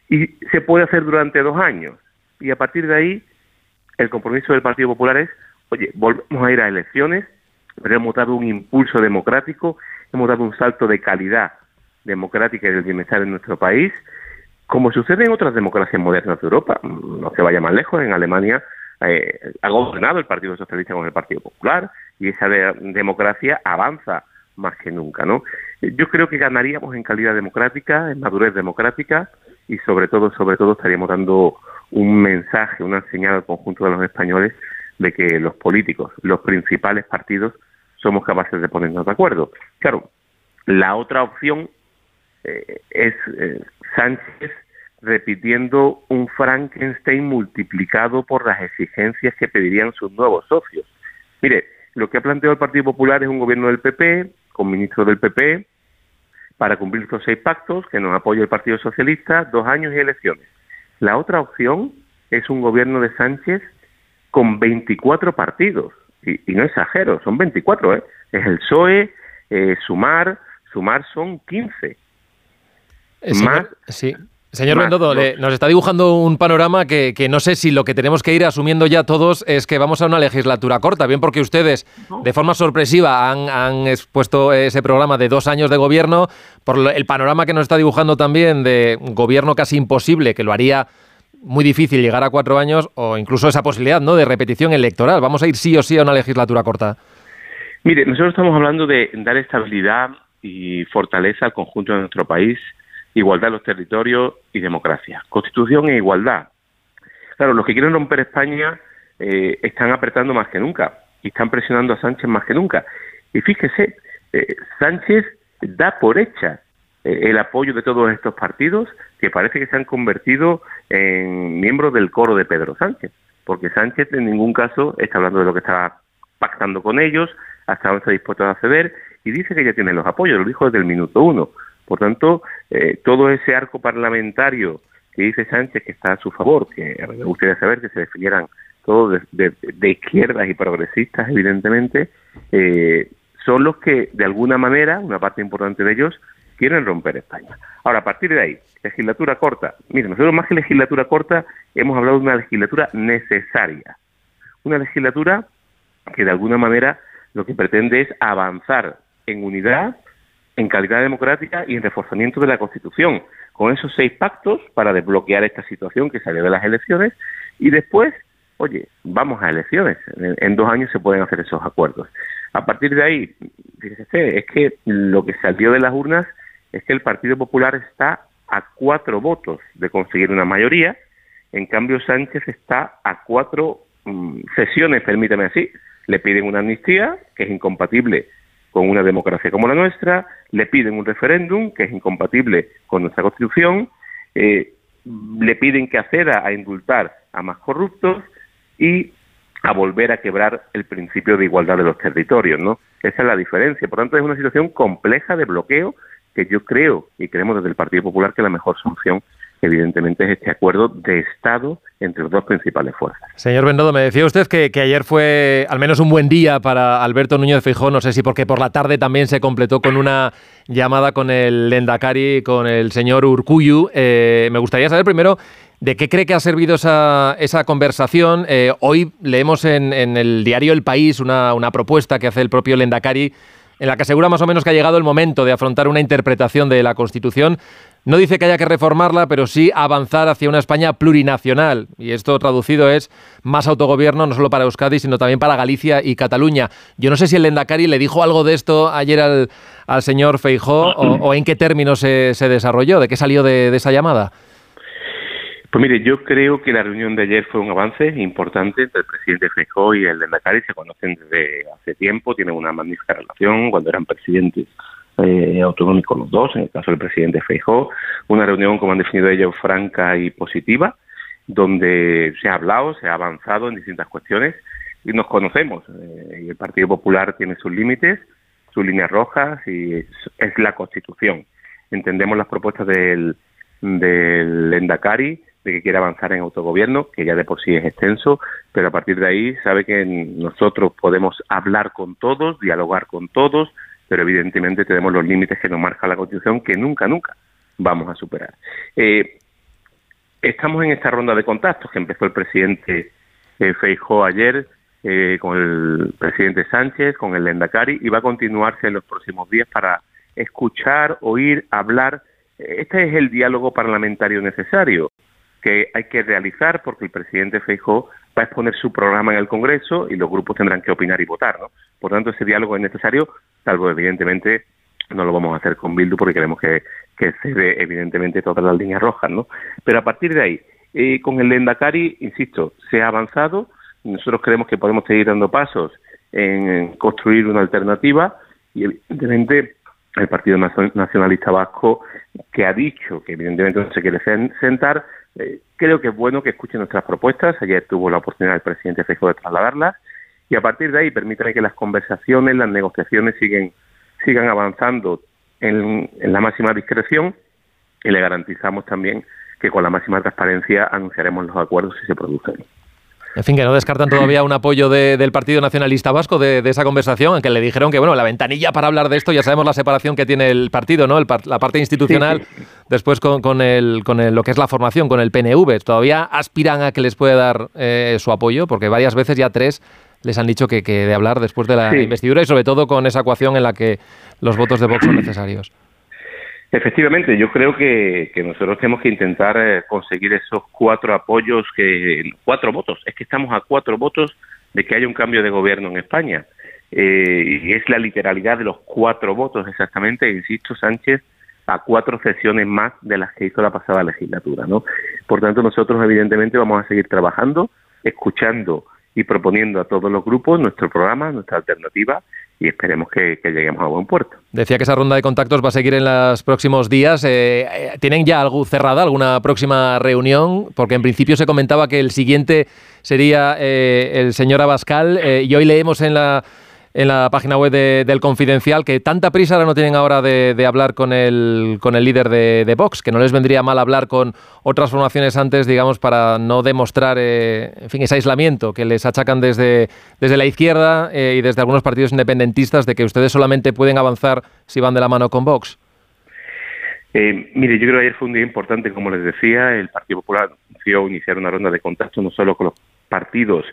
Y se puede hacer durante dos años. Y a partir de ahí, el compromiso del Partido Popular es, oye, volvemos a ir a elecciones, pero hemos dado un impulso democrático, hemos dado un salto de calidad democrática y del bienestar en nuestro país, como sucede en otras democracias modernas de Europa. No se vaya más lejos, en Alemania eh, ha gobernado el Partido Socialista con el Partido Popular y esa democracia avanza más que nunca, ¿no? Yo creo que ganaríamos en calidad democrática, en madurez democrática y sobre todo, sobre todo estaríamos dando un mensaje, una señal al conjunto de los españoles de que los políticos, los principales partidos, somos capaces de ponernos de acuerdo. Claro, la otra opción eh, es eh, Sánchez repitiendo un Frankenstein multiplicado por las exigencias que pedirían sus nuevos socios. Mire, lo que ha planteado el Partido Popular es un gobierno del PP, con ministros del PP, para cumplir estos seis pactos, que nos apoya el Partido Socialista, dos años y elecciones. La otra opción es un gobierno de Sánchez con 24 partidos, y, no exagero, son 24, ¿eh? es el PSOE, eh, Sumar, Sumar son 15. Más, sí. Señor Bendodo, nos está dibujando un panorama que, no sé si lo que tenemos que ir asumiendo ya todos es que vamos a una legislatura corta, bien porque ustedes de forma sorpresiva han, expuesto ese programa de dos años de gobierno, por el panorama que nos está dibujando también de gobierno casi imposible, que lo haría muy difícil llegar a cuatro años, o incluso esa posibilidad ¿no? de repetición electoral. Vamos a ir sí o sí a una legislatura corta. Mire, nosotros estamos hablando de dar estabilidad y fortaleza al conjunto de nuestro país igualdad en los territorios y democracia. Constitución e igualdad. Claro, los que quieren romper España eh, están apretando más que nunca y están presionando a Sánchez más que nunca. Y fíjese, eh, Sánchez da por hecha el apoyo de todos estos partidos que parece que se han convertido en miembros del coro de Pedro Sánchez, porque Sánchez en ningún caso está hablando de lo que está pactando con ellos, hasta dónde está dispuesto a ceder y dice que ya tiene los apoyos, lo dijo desde el minuto uno. Por tanto, eh, todo ese arco parlamentario que dice Sánchez que está a su favor, que me gustaría saber que se definieran todos de, izquierdas y progresistas, evidentemente, eh, son los que, de alguna manera, una parte importante de ellos, quieren romper España. Ahora, a partir de ahí, legislatura corta. Miren, nosotros más que legislatura corta, hemos hablado de una legislatura necesaria. Una legislatura que, de alguna manera, lo que pretende es avanzar en unidad en calidad democrática y en reforzamiento de la Constitución, con esos seis pactos para desbloquear esta situación que salió de las elecciones y después, oye, vamos a elecciones. En, dos años se pueden hacer esos acuerdos. A partir de ahí, fíjese, es que lo que salió de las urnas es que el Partido Popular está a cuatro votos de conseguir una mayoría, en cambio Sánchez está a cuatro mm, sesiones, permítame así, le piden una amnistía que es incompatible con una democracia como la nuestra, le piden un referéndum que es incompatible con nuestra Constitución, eh, le piden que acceda a indultar a más corruptos y a volver a quebrar el principio de igualdad de los territorios, ¿no? Esa es la diferencia. Por tanto, es una situación compleja de bloqueo que yo creo y creemos desde el Partido Popular que la mejor solución evidentemente es este acuerdo de Estado entre las dos principales fuerzas. Señor Bendodo, me decía usted que, ayer fue al menos un buen día para Alberto Núñez Fijón, no sé si porque por la tarde también se completó con una llamada con el Lendakari, con el señor Urcuyu. Eh, me gustaría saber primero ¿De qué cree que ha servido esa, esa conversación? Eh, hoy leemos en, el diario El País una, una, propuesta que hace el propio Lendakari en la que asegura más o menos que ha llegado el momento de afrontar una interpretación de la Constitución no dice que haya que reformarla, pero sí avanzar hacia una España plurinacional. Y esto traducido es más autogobierno, no solo para Euskadi, sino también para Galicia y Cataluña. Yo no sé si el Lendakari le dijo algo de esto ayer al, señor Feijó o, en qué términos se, desarrolló, de qué salió de, esa llamada. Pues mire, yo creo que la reunión de ayer fue un avance importante entre el presidente Feijó y el Lendakari. Se conocen desde hace tiempo, tienen una magnífica relación cuando eran presidentes eh, autonómicos los dos, en el caso del presidente Feijó, una reunión, como han definido ellos, franca y positiva, donde se ha hablado, se ha avanzado en distintas cuestiones y nos conocemos. Eh, el Partido Popular tiene sus límites, sus líneas rojas y es, la Constitución. Entendemos las propuestas del, del Endacari de que quiere avanzar en autogobierno, que ya de por sí es extenso, pero a partir de ahí sabe que nosotros podemos hablar con todos, dialogar con todos, pero evidentemente tenemos los límites que nos marca la Constitución que nunca, nunca vamos a superar. Eh, estamos en esta ronda de contactos que empezó el presidente eh, Feijó ayer eh, con el presidente Sánchez, con el Lendakari, y va a continuarse en los próximos días para escuchar, oír, hablar. Este es el diálogo parlamentario necesario que hay que realizar porque el presidente Feijó va a exponer su programa en el Congreso y los grupos tendrán que opinar y votar, ¿no? Por tanto, ese diálogo es necesario, salvo evidentemente no lo vamos a hacer con Bildu porque queremos que, que se ve evidentemente todas las líneas rojas, ¿no? Pero a partir de ahí, Eh, con el Lendakari, insisto, se ha avanzado. Nosotros creemos que podemos seguir dando pasos en construir una alternativa y evidentemente el Partido Nacionalista Vasco, que ha dicho que evidentemente no se quiere sentar, eh, creo que es bueno que escuchen nuestras propuestas. Ayer tuvo la oportunidad el presidente Feijóo de trasladarlas y a partir de ahí permítanme que las conversaciones, las negociaciones siguen, sigan avanzando en, en la máxima discreción y le garantizamos también que con la máxima transparencia anunciaremos los acuerdos si se producen. En fin, que no descartan todavía un apoyo del Partido Nacionalista Vasco de, esa conversación, aunque le dijeron que, bueno, la ventanilla para hablar de esto, ya sabemos la separación que tiene el partido, ¿no? la parte institucional, después con, el, con lo que es la formación, con el PNV. ¿Todavía aspiran a que les pueda dar eh, su apoyo? Porque varias veces ya tres les han dicho que, que de hablar después de la investidura y sobre todo con esa ecuación en la que los votos de Vox son necesarios. Efectivamente, yo creo que, nosotros tenemos que intentar eh, conseguir esos cuatro apoyos, que cuatro votos. Es que estamos a cuatro votos de que haya un cambio de gobierno en España. Eh, y es la literalidad de los cuatro votos exactamente, insisto, Sánchez, a cuatro sesiones más de las que hizo la pasada legislatura. ¿no? Por tanto, nosotros evidentemente vamos a seguir trabajando, escuchando y proponiendo a todos los grupos nuestro programa, nuestra alternativa y esperemos que, lleguemos a buen puerto. Decía que esa ronda de contactos va a seguir en los próximos días. Eh, eh, ¿Tienen ya algo cerrada, alguna próxima reunión? Porque en principio se comentaba que el siguiente sería eh, el señor Abascal y hoy leemos en la en la página web del Confidencial que tanta prisa ahora no tienen ahora de, hablar con el, con el líder de, Vox, que no les vendría mal hablar con otras formaciones antes, digamos, para no demostrar, eh, en fin, ese aislamiento que les achacan desde, desde la izquierda eh, y desde algunos partidos independentistas de que ustedes solamente pueden avanzar si van de la mano con Vox. Eh, mire, yo creo que ayer fue un día importante, como les decía, el Partido Popular anunció iniciar una ronda de contacto no solo con los partidos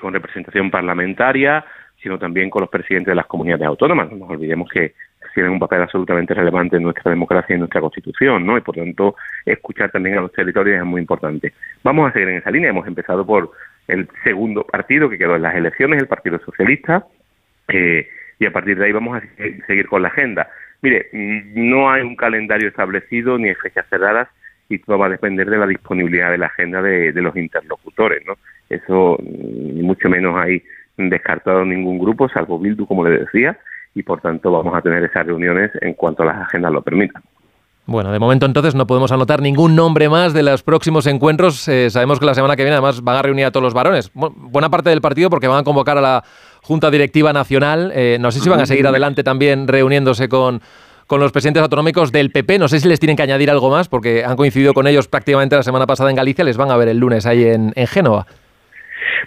con representación parlamentaria, sino también con los presidentes de las comunidades autónomas. No nos olvidemos que tienen un papel absolutamente relevante en nuestra democracia y en nuestra constitución, ¿no? Y por tanto, escuchar también a los territorios es muy importante. Vamos a seguir en esa línea. Hemos empezado por el segundo partido que quedó en las elecciones, el Partido Socialista, eh, y a partir de ahí vamos a seguir con la agenda. Mire, no hay un calendario establecido ni hay fechas cerradas y todo va a depender de la disponibilidad de la agenda de, de los interlocutores, ¿no? Eso, mucho menos hay descartado ningún grupo, salvo Bildu, como le decía, y por tanto vamos a tener esas reuniones en cuanto las agendas lo permitan. Bueno, de momento entonces no podemos anotar ningún nombre más de los próximos encuentros. Eh, sabemos que la semana que viene además van a reunir a todos los varones. buena parte del partido porque van a convocar a la Junta Directiva Nacional. Eh, no sé si van a seguir adelante también reuniéndose con, con los presidentes autonómicos del PP. No sé si les tienen que añadir algo más porque han coincidido con ellos prácticamente la semana pasada en Galicia. Les van a ver el lunes ahí en, en Génova.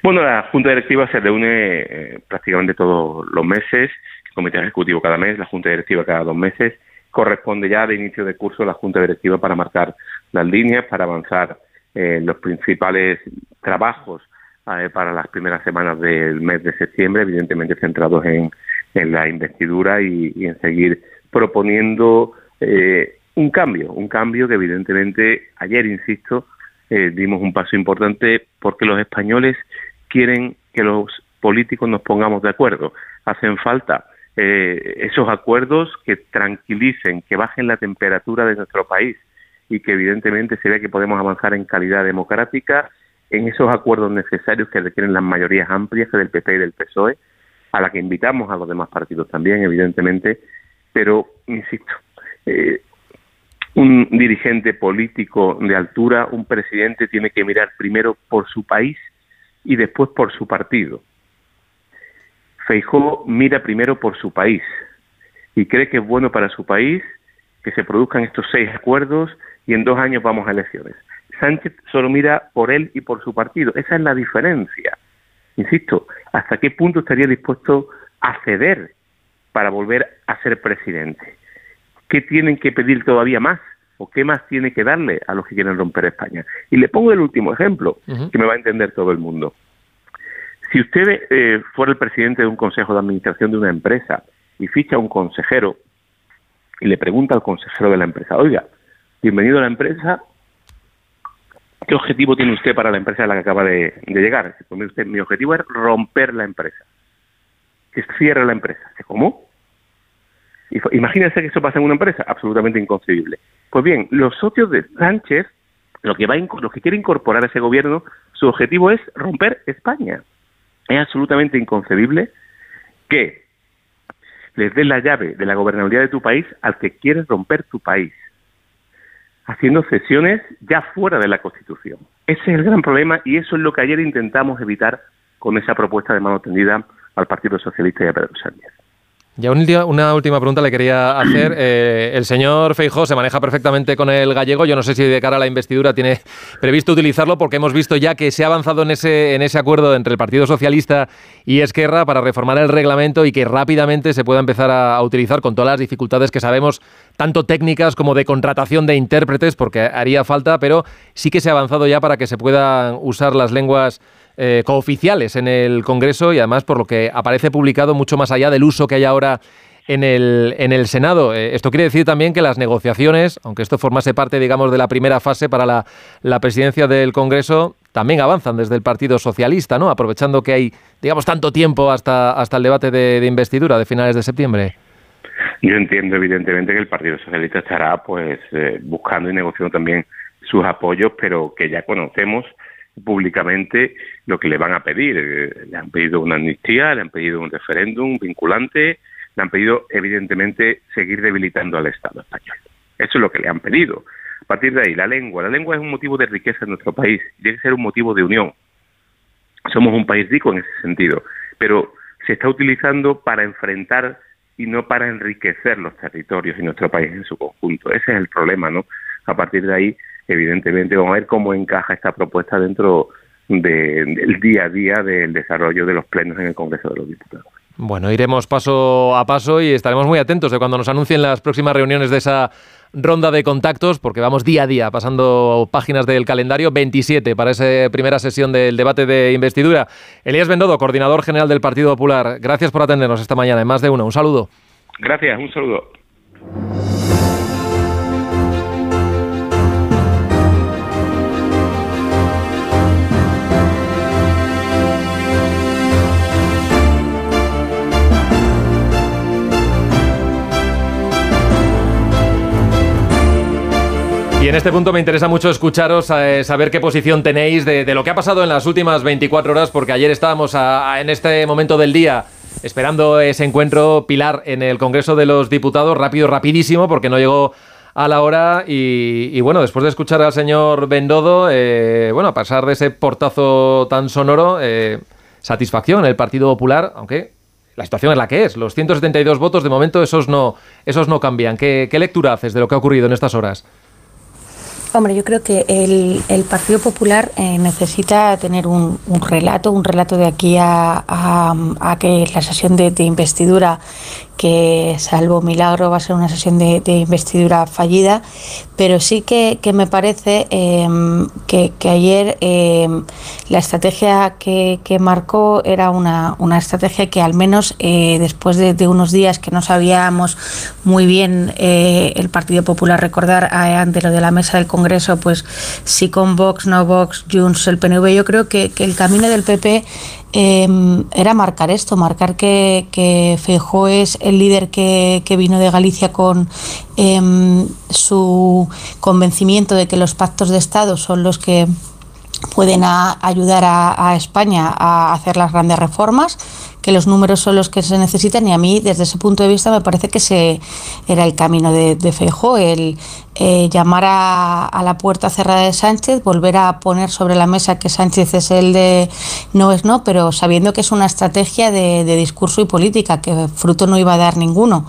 Bueno, la Junta Directiva se reúne eh, prácticamente todos los meses, el Comité Ejecutivo cada mes, la Junta Directiva cada dos meses. Corresponde ya de inicio de curso la Junta Directiva para marcar las líneas, para avanzar en los principales trabajos eh, para las primeras semanas del mes de septiembre, evidentemente centrados en, la investidura y, en seguir proponiendo eh, un cambio, un cambio que evidentemente ayer, insisto, eh, dimos un paso importante porque los españoles quieren que los políticos nos pongamos de acuerdo. Hacen falta eh, esos acuerdos que tranquilicen, que bajen la temperatura de nuestro país y que evidentemente se vea que podemos avanzar en calidad democrática en esos acuerdos necesarios que requieren las mayorías amplias del PP y del PSOE, a la que invitamos a los demás partidos también, evidentemente, pero, insisto, eh, un dirigente político de altura, un presidente tiene que mirar primero por su país y después por su partido. Feijó mira primero por su país y cree que es bueno para su país que se produzcan estos seis acuerdos y en dos años vamos a elecciones. Sánchez solo mira por él y por su partido. Esa es la diferencia. Insisto, ¿hasta qué punto estaría dispuesto a ceder para volver a ser presidente? ¿Qué tienen que pedir todavía más? ¿O qué más tiene que darle a los que quieren romper España? Y le pongo el último ejemplo, que me va a entender todo el mundo. Si usted eh, fuera el presidente de un consejo de administración de una empresa y ficha a un consejero y le pregunta al consejero de la empresa, oiga, bienvenido a la empresa, ¿qué objetivo tiene usted para la empresa a la que acaba de, llegar? Pues usted, mi objetivo es romper la empresa, que cierre la empresa. ¿Cómo? Imagínense que eso pasa en una empresa, absolutamente inconcebible. Pues bien, los socios de Sánchez lo que, va lo que quiere incorporar a ese gobierno, su objetivo es romper España. Es absolutamente inconcebible que les des la llave de la gobernabilidad de tu país al que quiere romper tu país, haciendo cesiones ya fuera de la Constitución. Ese es el gran problema y eso es lo que ayer intentamos evitar con esa propuesta de mano tendida al Partido Socialista y a Pedro Sánchez. Ya una última pregunta le quería hacer. Eh, el señor Feijó se maneja perfectamente con el gallego. Yo no sé si de cara a la investidura tiene previsto utilizarlo porque hemos visto ya que se ha avanzado en ese, en ese acuerdo entre el Partido Socialista y Esquerra para reformar el reglamento y que rápidamente se pueda empezar a, utilizar con todas las dificultades que sabemos, tanto técnicas como de contratación de intérpretes, porque haría falta, pero sí que se ha avanzado ya para que se puedan usar las lenguas eh, cooficiales en el Congreso y además por lo que aparece publicado mucho más allá del uso que hay ahora en el, en el Senado. Eh, esto quiere decir también que las negociaciones, aunque esto formase parte, digamos, de la primera fase para la, la presidencia del Congreso, también avanzan desde el Partido Socialista, ¿no? Aprovechando que hay, digamos, tanto tiempo hasta, hasta el debate de, investidura de finales de septiembre. Yo entiendo, evidentemente, que el Partido Socialista estará, pues, eh, buscando y negociando también sus apoyos, pero que ya conocemos públicamente lo que le van a pedir. Eh, le han pedido una amnistía, le han pedido un referéndum vinculante, le han pedido, evidentemente, seguir debilitando al Estado español. Eso es lo que le han pedido. A partir de ahí, la lengua. La lengua es un motivo de riqueza en nuestro país, tiene que ser un motivo de unión. Somos un país rico en ese sentido, pero se está utilizando para enfrentar y no para enriquecer los territorios y nuestro país en su conjunto. Ese es el problema, ¿no? A partir de ahí, evidentemente vamos a ver cómo encaja esta propuesta dentro del día a día del desarrollo de los plenos en el Congreso de los Diputados. Bueno, iremos paso a paso y estaremos muy atentos de cuando nos anuncien las próximas reuniones de esa ronda de contactos, porque vamos día a día pasando páginas del calendario 27 para esa primera sesión del debate de investidura. Elías Bendodo, coordinador general del Partido Popular, gracias por atendernos esta mañana en más de uno. Un saludo. Gracias, un saludo. En este punto me interesa mucho escucharos, eh, saber qué posición tenéis de, lo que ha pasado en las últimas 24 horas, porque ayer estábamos en este momento del día esperando ese encuentro Pilar en el Congreso de los Diputados, rápido, rapidísimo, porque no llegó a la hora y, bueno, después de escuchar al señor Bendodo, eh, bueno, a pasar de ese portazo tan sonoro, eh, satisfacción el Partido Popular, aunque la situación es la que es, los 172 votos de momento esos no, esos no cambian. ¿Qué, qué lectura haces de lo que ha ocurrido en estas horas? Hombre, yo creo que el, Partido Popular eh, necesita tener un, relato, un relato de aquí a, a, que la sesión de investidura que salvo milagro va a ser una sesión de, investidura fallida, pero sí que, me parece em, que, ayer em, la estrategia que, marcó era una, estrategia que al menos eh, después de, unos días que no sabíamos muy bien eh, el Partido Popular recordar eh, ante lo de la mesa del Congreso, pues si con Vox, no Vox, Junts, el PNV, yo creo que el camino del PP Em, era marcar esto, marcar que, que Feijó es el líder que, vino de Galicia con em, su convencimiento de que los pactos de Estado son los que pueden ayudar a, España a hacer las grandes reformas que los números son los que se necesitan y a mí desde ese punto de vista me parece que ese era el camino de, de el eh, llamar a, la puerta cerrada de Sánchez, volver a poner sobre la mesa que Sánchez es el de no es no, pero sabiendo que es una estrategia de, discurso y política, que fruto no iba a dar ninguno.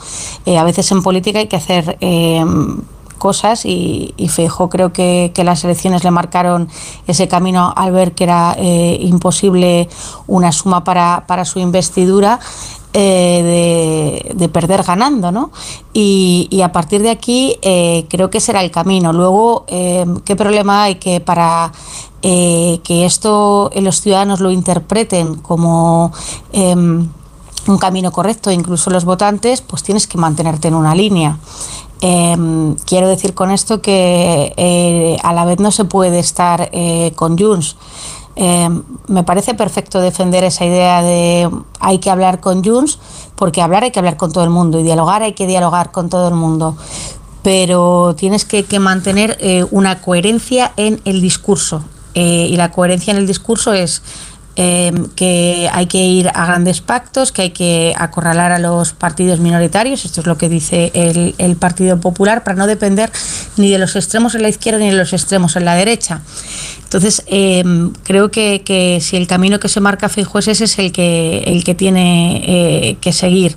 Eh, a veces en política hay que hacer... Eh, cosas y, y creo que, las elecciones le marcaron ese camino al ver que era eh, imposible una suma para, su investidura. Eh, de, perder ganando, ¿no? Y, a partir de aquí eh, creo que será el camino. Luego, ¿qué problema hay que para que esto los ciudadanos lo interpreten como em, un camino correcto, incluso los votantes, pues tienes que mantenerte en una línea. Em, quiero decir con esto que eh, a la vez no se puede estar eh, con Junts. Em, me parece perfecto defender esa idea de hay que hablar con Junts, porque hablar hay que hablar con todo el mundo y dialogar hay que dialogar con todo el mundo. pero tienes que, mantener eh, una coherencia en el discurso. Y la coherencia en el discurso es Em, que hay que ir a grandes pactos, que hay que acorralar a los partidos minoritarios, esto es lo que dice el, Partido Popular, para no depender ni de los extremos en la izquierda ni de los extremos en la derecha. Entonces, em, creo que, si el camino que se marca es ese, es el que, el que tiene eh, que seguir.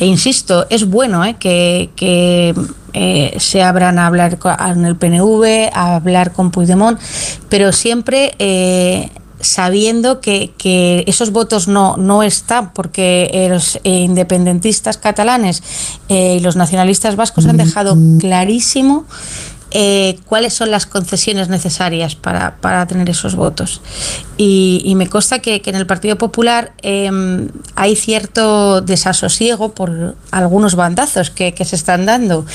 E insisto, es bueno eh, que, eh, se abran a hablar con el PNV, a hablar con Puigdemont, pero siempre sabiendo que, que, esos votos no, no están, porque los eh, independentistas catalanes eh, y los nacionalistas vascos han dejado clarísimo eh, cuáles son las concesiones necesarias para, para tener esos votos. Y, me consta que, en el Partido Popular em, hay cierto desasosiego por algunos bandazos que, se están dando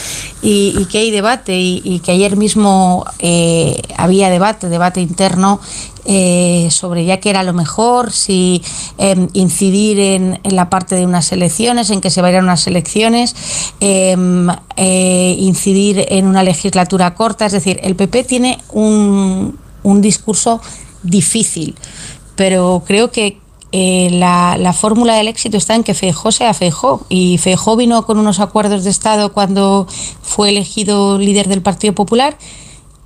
y, que hay debate y, que ayer mismo eh, había debate, debate interno eh, sobre ya que era lo mejor, si em, incidir en, la parte de unas elecciones, en que se vayan unas elecciones, em, incidir en una legislatura corta. Es decir, el PP tiene un, un discurso difícil, pero creo que eh, la, fórmula del éxito está en que Feijó sea Feijó y Feijó vino con unos acuerdos de Estado cuando fue elegido líder del Partido Popular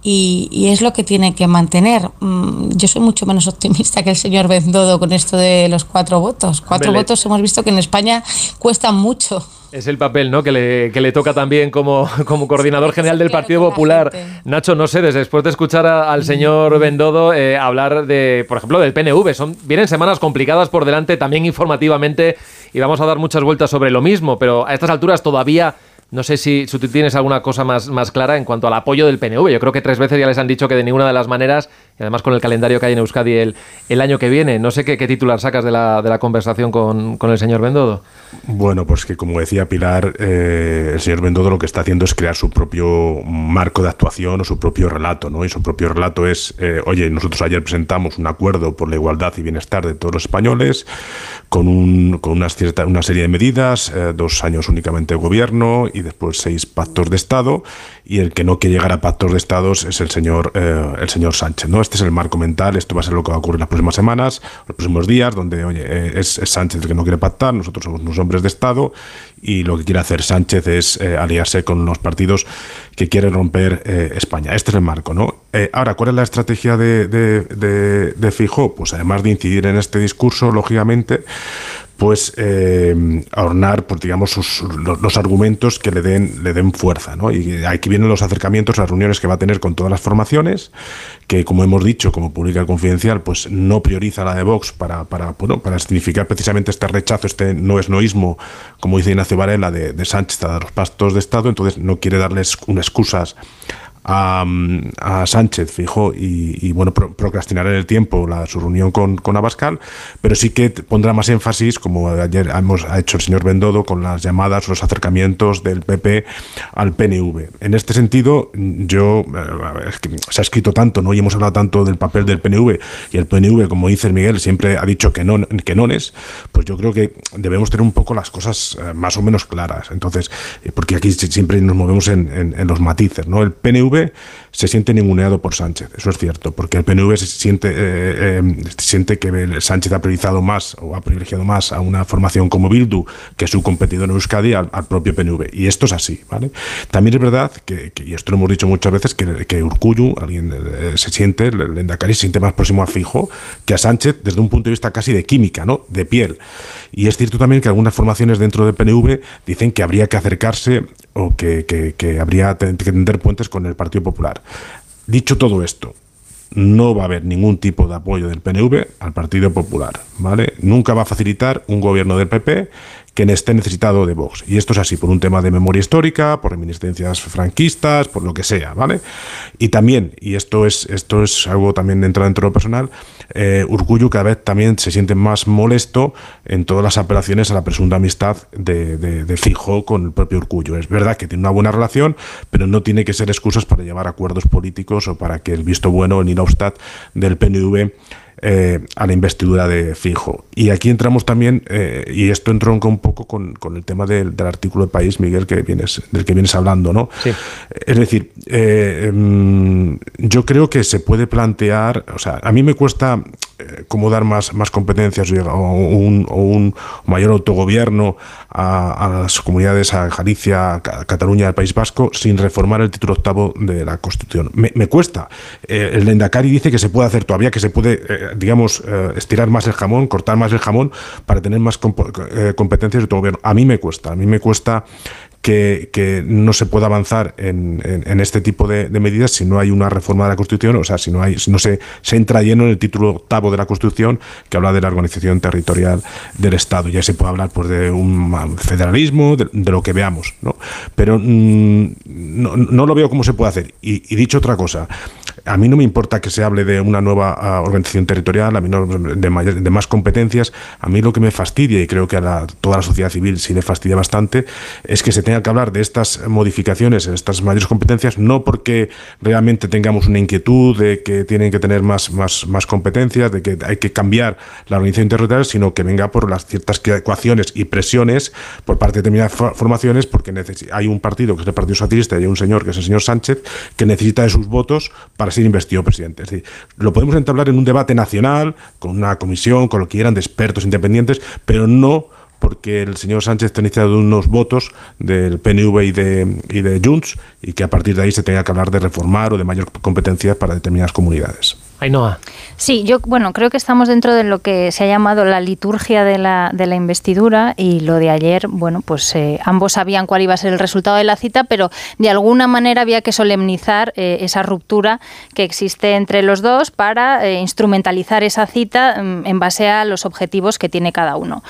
y, es lo que tiene que mantener. Mm, yo soy mucho menos optimista que el señor Bendodo con esto de los cuatro votos. Cuatro votos hemos visto que en España cuestan mucho. Es el papel ¿no? que, le, que le toca también como, como coordinador general del Partido Popular. Nacho, no sé, después de escuchar al señor Bendodo eh, hablar de, por ejemplo, del PNV, son, vienen semanas complicadas por delante también informativamente y vamos a dar muchas vueltas sobre lo mismo, pero a estas alturas todavía no sé si, tú tienes alguna cosa más, más clara en cuanto al apoyo del PNV. Yo creo que tres veces ya les han dicho que de ninguna de las maneras, y además con el calendario que hay en Euskadi el, el año que viene, no sé qué, titular sacas de la, de la conversación con, con, el señor Bendodo. Bueno, pues que como decía Pilar, eh, el señor Bendodo lo que está haciendo es crear su propio marco de actuación o su propio relato, ¿no? Y su propio relato es, eh, oye, nosotros ayer presentamos un acuerdo por la igualdad y bienestar de todos los españoles, con, un, con una, cierta, una serie de medidas, eh, dos años únicamente de gobierno y después seis pactos de Estado y el que no quiere llegar a pactos de Estados es el señor, eh, el señor Sánchez. ¿no? Este es el marco mental, esto va a ser lo que va a ocurrir las próximas semanas, los próximos días, donde oye, eh, es, Sánchez el que no quiere pactar, nosotros somos unos hombres de Estado y lo que quiere hacer Sánchez es aliarse con los partidos que quieren romper España. Este es el marco. ¿no? ahora, ¿cuál es la estrategia de, de, de, de Fijo? Pues además de incidir en este discurso, lógicamente, pues eh, adornar pues, digamos los, argumentos que le den le den fuerza ¿no? y aquí vienen los acercamientos las reuniones que va a tener con todas las formaciones que como hemos dicho como pública confidencial pues no prioriza la de Vox para para bueno, para significar precisamente este rechazo este no es noísmo como dice Ignacio Varela de, de Sánchez a los pastos de Estado entonces no quiere darles unas excusas a, Sánchez, fijo, y, bueno, procrastinará en el tiempo la, su reunión con, con, Abascal, pero sí que pondrá más énfasis, como ayer hemos, ha hecho el señor Bendodo, con las llamadas, los acercamientos del PP al PNV. En este sentido, yo, eh, se ha escrito tanto, ¿no? Y hemos hablado tanto del papel del PNV, y el PNV, como dice Miguel, siempre ha dicho que no, que no es, pues yo creo que debemos tener un poco las cosas eh, más o menos claras. Entonces, eh, porque aquí siempre nos movemos en, en los matices, ¿no? El PNV se siente ninguneado por Sánchez, eso es cierto, porque el PNV se siente, eh, eh, siente que Sánchez ha priorizado más o ha privilegiado más a una formación como Bildu que su competidor en Euskadi al, propio PNV. Y esto es así, ¿vale? También es verdad, que, y esto lo hemos dicho muchas veces, que, que Urcuyu, alguien eh, se siente, el Endacari se siente más próximo a Fijo que a Sánchez desde un punto de vista casi de química, ¿no? De piel. Y es cierto también que algunas formaciones dentro del PNV dicen que habría que acercarse o que, que habría que tender puentes con el Partido Popular. Dicho todo esto, no va a haber ningún tipo de apoyo del PNV al Partido Popular, ¿vale? Nunca va a facilitar un gobierno del PP que esté necesitado de Vox. Y esto es así por un tema de memoria histórica, por reminiscencias franquistas, por lo que sea, ¿vale? Y también, y esto es, esto es algo también dentro, dentro de lo personal, eh, cada vez también se siente más molesto en todas las apelaciones a la presunta amistad de, Fijo con el propio Urcullo. Es verdad que tiene una buena relación, pero no tiene que ser excusas para llevar acuerdos políticos o para que el visto bueno, el Inobstat del PNV eh, a la investidura de Fijo. Y aquí entramos también, eh, y esto entronca un poco con, el tema del, artículo de País, Miguel, que vienes, del que vienes hablando, ¿no? Es decir, em, yo creo que se puede plantear, o sea, a mí me cuesta cómo dar más, más competencias o un, o un mayor autogobierno a, las comunidades, a Galicia, a Cataluña, al País Vasco, sin reformar el título octavo de la Constitución. Me, cuesta. Eh, el Lendakari dice que se puede hacer todavía, que se puede, eh, digamos, eh, estirar más el jamón, cortar más el jamón para tener más competencias de autogobierno. A mí me cuesta. A mí me cuesta que, no se pueda avanzar en, este tipo de, medidas si no hay una reforma de la Constitución, o sea, si no, hay, si no se, entra lleno en el título octavo de la Constitución que habla de la organización territorial del Estado. Ya se puede hablar pues, de un federalismo, de, lo que veamos, ¿no? Pero mm, no, lo veo cómo se puede hacer. Y dicho otra cosa, a mí no me importa que se hable de una nueva ah, organización territorial, a mí no, de, más competencias. A mí lo que me fastidia, y creo que a toda la sociedad civil sí le fastidia bastante, es que se tenga que hablar de estas modificaciones, estas mayores competencias, no porque realmente tengamos una inquietud de que tienen que tener más, más, más competencias, de que hay que cambiar la organización territorial, sino que venga por las ciertas ecuaciones y presiones por parte de determinadas formaciones, porque hay un partido que es el Partido Socialista y hay un señor que es el señor Sánchez que necesita de sus votos para ser investido presidente. Es decir, lo podemos entablar en un debate nacional, con una comisión, con lo que quieran, de expertos independientes, pero no porque el señor Sánchez iniciado unos votos del PNV y de, y de Junts y que a partir de ahí se tenga que hablar de reformar o de mayor competencia para determinadas comunidades. Ainhoa. Sí, yo bueno, creo que estamos dentro de lo que se ha llamado la liturgia de la, de la investidura y lo de ayer, bueno, pues eh, ambos sabían cuál iba a ser el resultado de la cita, pero de alguna manera había que solemnizar eh, esa ruptura que existe entre los dos para eh, instrumentalizar esa cita mm, en base a los objetivos que tiene cada uno.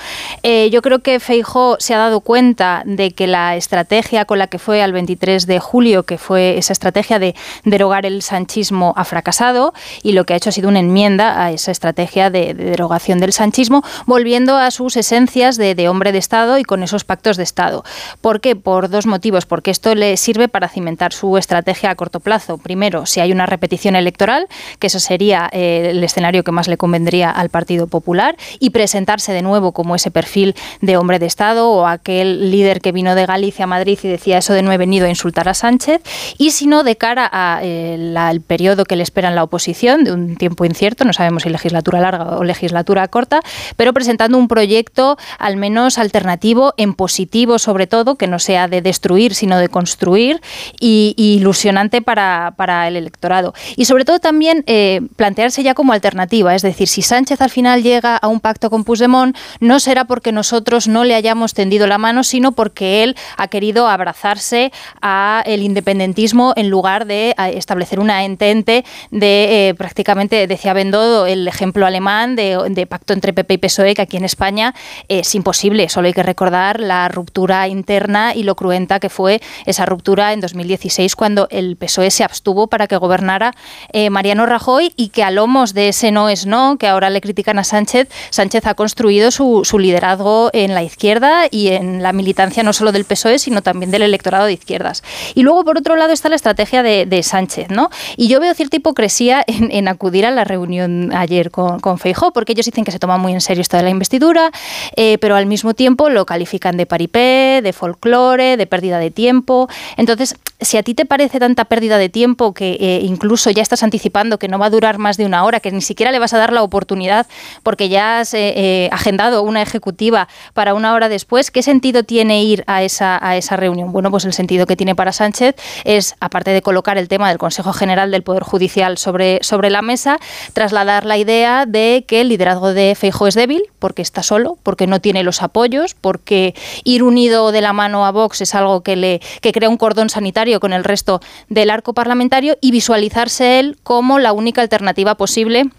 yo creo que Feijó se ha dado cuenta de que la estrategia con la que fue al 23 de julio, que fue esa estrategia de derogar el sanchismo, ha fracasado y lo que ha hecho ha sido una enmienda a esa estrategia de, derogación del sanchismo, volviendo a sus esencias de, hombre de Estado y con esos pactos de Estado. ¿Por qué? Por dos motivos. Porque esto le sirve para cimentar su estrategia a corto plazo. Primero, si hay una repetición electoral, que eso sería eh, el escenario que más le convendría al Partido Popular, y presentarse de nuevo como ese perfil de hombre de Estado o aquel líder que vino de Galicia a Madrid y decía eso de no he venido a insultar a Sánchez, y si no, de cara al eh, periodo que le espera en la oposición, un tiempo incierto, no sabemos si legislatura larga o legislatura corta, pero presentando un proyecto al menos alternativo, en positivo sobre todo, que no sea de destruir, sino de construir y, ilusionante para, el electorado. Y sobre todo también eh, plantearse ya como alternativa, es decir, si Sánchez al final llega a un pacto con Puigdemont, no será porque nosotros no le hayamos tendido la mano, sino porque él ha querido abrazarse a el independentismo en lugar de establecer una entente de eh, prácticamente decía Bendodo el ejemplo alemán de, pacto entre PP y PSOE, que aquí en España es imposible. Solo hay que recordar la ruptura interna y lo cruenta que fue esa ruptura en 2016 cuando el PSOE se abstuvo para que gobernara eh, Mariano Rajoy y que a lomos de ese no es no, que ahora le critican a Sánchez, Sánchez ha construido su, liderazgo en la izquierda y en la militancia no solo del PSOE, sino también del electorado de izquierdas. Y luego, por otro lado, está la estrategia de, Sánchez, ¿no? Y yo veo cierta hipocresía en acudir a la reunión ayer con, con Feijó, porque ellos dicen que se toma muy en serio esto de la investidura, eh, pero al mismo tiempo lo califican de paripé, de folclore, de pérdida de tiempo. Entonces, si a ti te parece tanta pérdida de tiempo que eh, incluso ya estás anticipando que no va a durar más de una hora, que ni siquiera le vas a dar la oportunidad porque ya has eh, agendado una ejecutiva para una hora después, ¿qué sentido tiene ir a esa, a esa reunión? Bueno, pues el sentido que tiene para Sánchez es, aparte de colocar el tema del Consejo General del Poder Judicial sobre, sobre la mesa, trasladar la idea de que el liderazgo de Feijo es débil, porque está solo, porque no tiene los apoyos, porque ir unido de la mano a Vox es algo que, le, que crea un cordón sanitario con el resto del arco parlamentario y visualizarse él como la única alternativa posible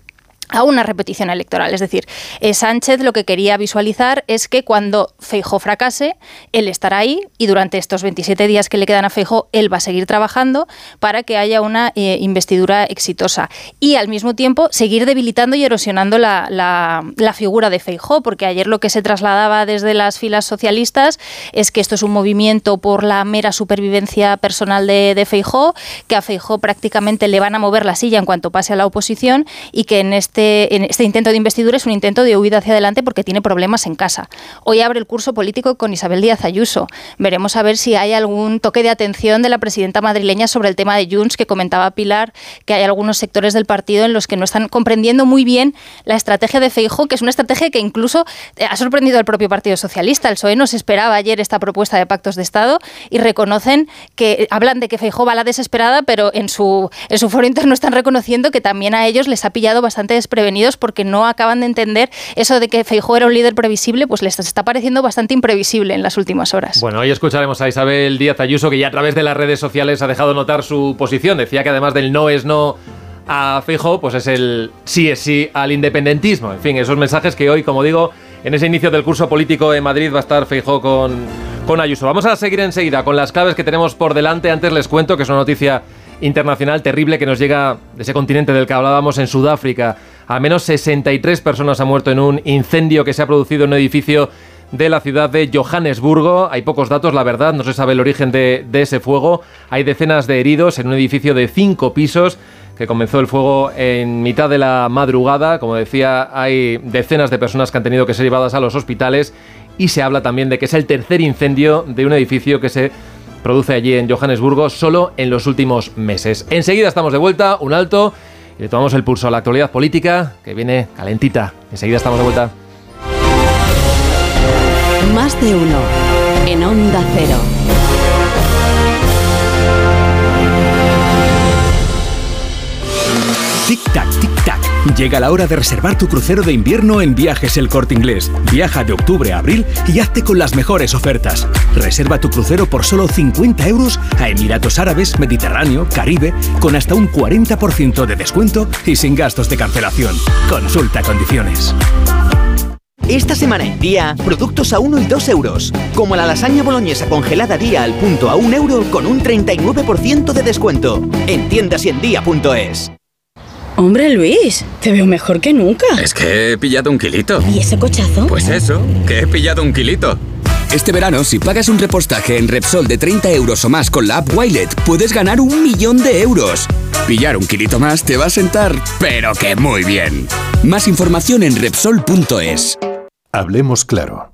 a una repetición electoral. Es decir, eh, Sánchez lo que quería visualizar es que cuando Feijó fracase, él estará ahí y durante estos 27 días que le quedan a Feijó, él va a seguir trabajando para que haya una eh, investidura exitosa. Y al mismo tiempo seguir debilitando y erosionando la, figura de Feijó, porque ayer lo que se trasladaba desde las filas socialistas es que esto es un movimiento por la mera supervivencia personal de, de Feijó, que a Feijó prácticamente le van a mover la silla en cuanto pase a la oposición y que en este este, en este intento de investidura es un intento de huida hacia adelante porque tiene problemas en casa. Hoy abre el curso político con Isabel Díaz Ayuso. Veremos a ver si hay algún toque de atención de la presidenta madrileña sobre el tema de Junts que comentaba Pilar, que hay algunos sectores del partido en los que no están comprendiendo muy bien la estrategia de Feijóo, que es una estrategia que incluso eh, ha sorprendido al propio Partido Socialista. El PSOE nos esperaba ayer esta propuesta de pactos de Estado y reconocen que hablan de que Feijóo va a la desesperada, pero en su, en su foro interno están reconociendo que también a ellos les ha pillado bastante desprevenidos porque no acaban de entender eso de que Feijóo era un líder previsible, pues les está pareciendo bastante imprevisible en las últimas horas. Bueno, hoy escucharemos a Isabel Díaz Ayuso, que ya a través de las redes sociales ha dejado notar su posición. Decía que además del no es no a Feijóo, pues es el sí es sí al independentismo. En fin, esos mensajes que hoy, como digo, en ese inicio del curso político en Madrid va a estar Feijóo con, con Ayuso. Vamos a seguir enseguida con las claves que tenemos por delante. Antes les cuento que es una noticia internacional terrible que nos llega de ese continente del que hablábamos en Sudáfrica. Al menos 63 personas han muerto en un incendio que se ha producido en un edificio de la ciudad de Johannesburgo. Hay pocos datos, la verdad, no se sabe el origen de, de ese fuego. Hay decenas de heridos en un edificio de cinco pisos que comenzó el fuego en mitad de la madrugada. Como decía, hay decenas de personas que han tenido que ser llevadas a los hospitales y se habla también de que es el tercer incendio de un edificio que se produce allí en Johannesburgo solo en los últimos meses. Enseguida estamos de vuelta, un alto, y le tomamos el pulso a la actualidad política que viene calentita. Enseguida estamos de vuelta. Más de uno en Onda Cero. Tic-tac, tic-tac. Llega la hora de reservar tu crucero de invierno en Viajes El Corte Inglés. Viaja de octubre a abril y hazte con las mejores ofertas. Reserva tu crucero por solo 50 euros a Emiratos Árabes, Mediterráneo, Caribe, con hasta un 40% de descuento y sin gastos de cancelación. Consulta condiciones. Esta semana en Día, productos a 1 y 2 euros. Como la lasaña boloñesa congelada Día al punto a 1 euro con un 39% de descuento. En tiendas y en día.es. Hombre Luis, te veo mejor que nunca. Es que he pillado un kilito. ¿Y ese cochazo? Pues eso, que he pillado un kilito. Este verano, si pagas un repostaje en Repsol de 30 euros o más con la app Wilet, puedes ganar un millón de euros. Pillar un kilito más te va a sentar, pero que muy bien. Más información en Repsol.es. Hablemos claro.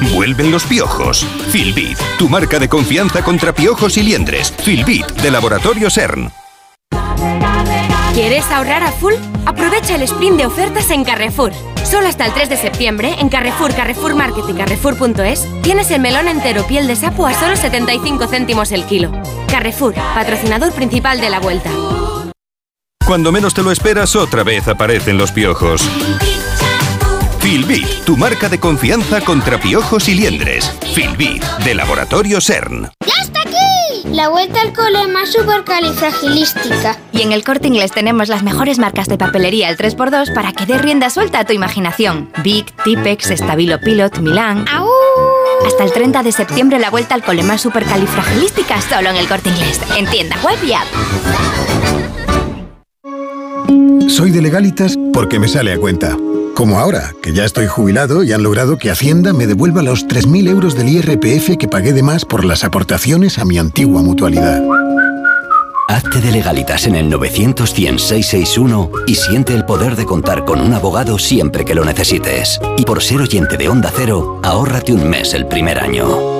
Vuelven los piojos. Filbit, tu marca de confianza contra piojos y liendres. Filbit, de Laboratorio CERN. ¿Quieres ahorrar a full? Aprovecha el sprint de ofertas en Carrefour. Solo hasta el 3 de septiembre, en Carrefour, Carrefour Market y Carrefour.es, tienes el melón entero piel de sapo a solo 75 céntimos el kilo. Carrefour, patrocinador principal de la vuelta. Cuando menos te lo esperas, otra vez aparecen los piojos. Filbit, tu marca de confianza contra piojos y liendres. Filbit, de Laboratorio CERN. ¡Ya está aquí! La vuelta al cole más supercalifragilística. Y en el corte inglés tenemos las mejores marcas de papelería al 3x2 para que dé rienda suelta a tu imaginación. Big, Tipex, Stabilo Pilot, Milán. Hasta el 30 de septiembre la vuelta al cole más supercalifragilística solo en el corte inglés. En tienda web y app. Soy de legalitas porque me sale a cuenta. Como ahora, que ya estoy jubilado y han logrado que Hacienda me devuelva los 3.000 euros del IRPF que pagué de más por las aportaciones a mi antigua mutualidad. Hazte de legalitas en el 900 y siente el poder de contar con un abogado siempre que lo necesites. Y por ser oyente de Onda Cero, ahórrate un mes el primer año.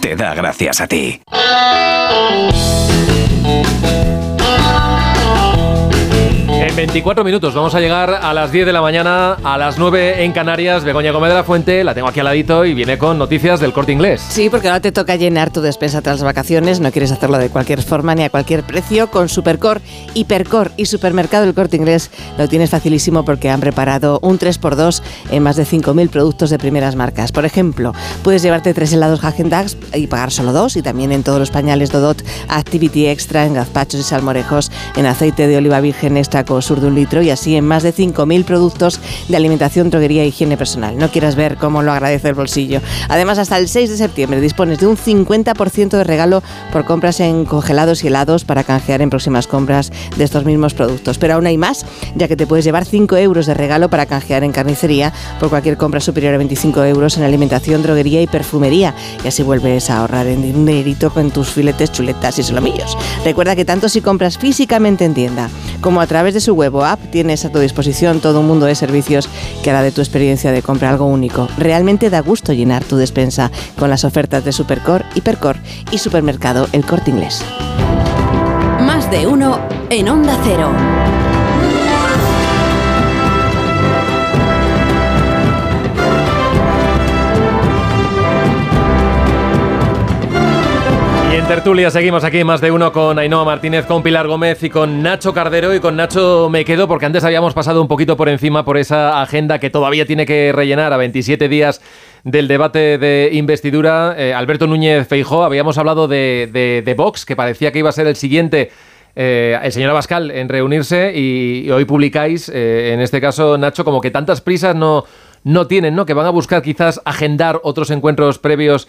te da gracias a ti. 24 minutos vamos a llegar a las 10 de la mañana, a las 9 en Canarias. Begoña Gómez de la Fuente, la tengo aquí al ladito y viene con noticias del corte inglés. Sí, porque ahora te toca llenar tu despensa tras las vacaciones. No quieres hacerlo de cualquier forma ni a cualquier precio. Con Supercor, Hipercor y Supermercado del corte inglés lo tienes facilísimo porque han preparado un 3x2 en más de 5.000 productos de primeras marcas. Por ejemplo, puedes llevarte tres helados Hagen Dazs y pagar solo dos. Y también en todos los pañales Dodot Activity Extra, en gazpachos y salmorejos, en aceite de oliva virgen extra con sur de un litro y así en más de 5.000 productos de alimentación, droguería e higiene personal. No quieras ver cómo lo agradece el bolsillo. Además, hasta el 6 de septiembre dispones de un 50% de regalo por compras en congelados y helados para canjear en próximas compras de estos mismos productos. Pero aún hay más, ya que te puedes llevar 5 euros de regalo para canjear en carnicería por cualquier compra superior a 25 euros en alimentación, droguería y perfumería. Y así vuelves a ahorrar en dinerito con tus filetes, chuletas y solomillos. Recuerda que tanto si compras físicamente en tienda como a través de su web app tienes a tu disposición todo un mundo de servicios que hará de tu experiencia de compra algo único. Realmente da gusto llenar tu despensa con las ofertas de Supercor, Hipercor y Supermercado El Corte Inglés. Más de uno en Onda Cero. Tertulia seguimos aquí más de uno con Ainhoa Martínez, con Pilar Gómez y con Nacho Cardero. Y con Nacho me quedo porque antes habíamos pasado un poquito por encima por esa agenda que todavía tiene que rellenar a 27 días del debate de investidura. Eh, Alberto Núñez Feijó, habíamos hablado de, Vox, que parecía que iba a ser el siguiente. Eh, el señor Abascal en reunirse y, y hoy publicáis, eh, en este caso Nacho, como que tantas prisas no, no tienen, ¿no? Que van a buscar quizás agendar otros encuentros previos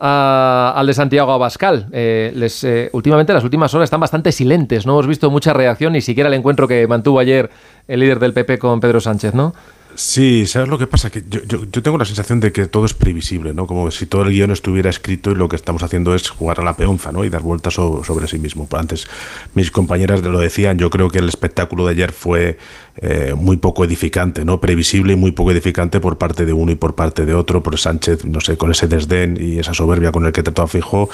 al de Santiago Abascal. Eh, les, eh, últimamente las últimas horas están bastante silentes, no hemos visto mucha reacción, ni siquiera el encuentro que mantuvo ayer el líder del PP con Pedro Sánchez, ¿no? Sí, ¿sabes lo que pasa? Que yo, tengo la sensación de que todo es previsible, ¿no? Como si todo el guion estuviera escrito y lo que estamos haciendo es jugar a la peonza, ¿no? Y dar vueltas so- sobre sí mismo. Antes mis compañeras lo decían, yo creo que el espectáculo de ayer fue eh, muy poco edificante, ¿no? Previsible y muy poco edificante por parte de uno y por parte de otro, por Sánchez, no sé, con ese desdén y esa soberbia con el que trató a Feijó,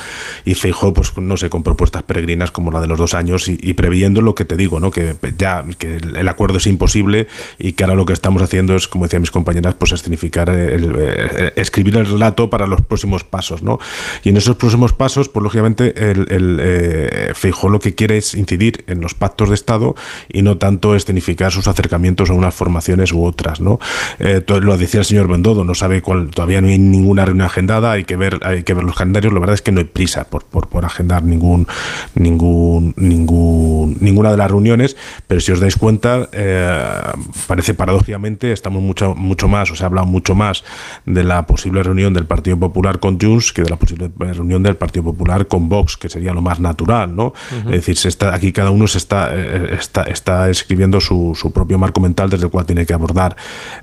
y Feijó, pues, no sé, con propuestas peregrinas como la de los dos años y, y previendo lo que te digo, ¿no? Que ya que el el acuerdo es imposible y que ahora lo que estamos haciendo es, como decían mis compañeras, pues escenificar, el, eh, escribir el relato para los próximos pasos, ¿no? Y en esos próximos pasos, pues lógicamente, el, el eh, lo que quiere es incidir en los pactos de Estado y no tanto escenificar sus acercamientos a unas formaciones u otras, ¿no? Eh, lo decía el señor Bendodo, no sabe cuál, todavía no hay ninguna reunión agendada, hay que ver, hay que ver los calendarios, la verdad es que no hay prisa por, por, por agendar ningún, ningún, ningún, ninguna de las reuniones, pero si os dais cuenta, eh, parece paradójicamente, estamos mucho, mucho más, o se ha hablado mucho más de la posible reunión del Partido Popular con Junts que de la posible reunión del Partido Popular con Vox, que sería lo más natural, ¿no? Ujú. Es decir, se está, aquí cada uno se está, eh, está, está escribiendo su, su propio marco mental desde el cual tiene que abordar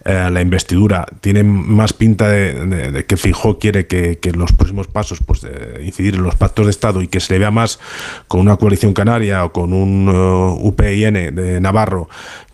eh, la investidura. Tiene más pinta de, que Fijó quiere que, los próximos pasos pues, eh, incidir en los pactos de Estado y que se le vea más con una coalición canaria o con un eh, UPIN de Navarro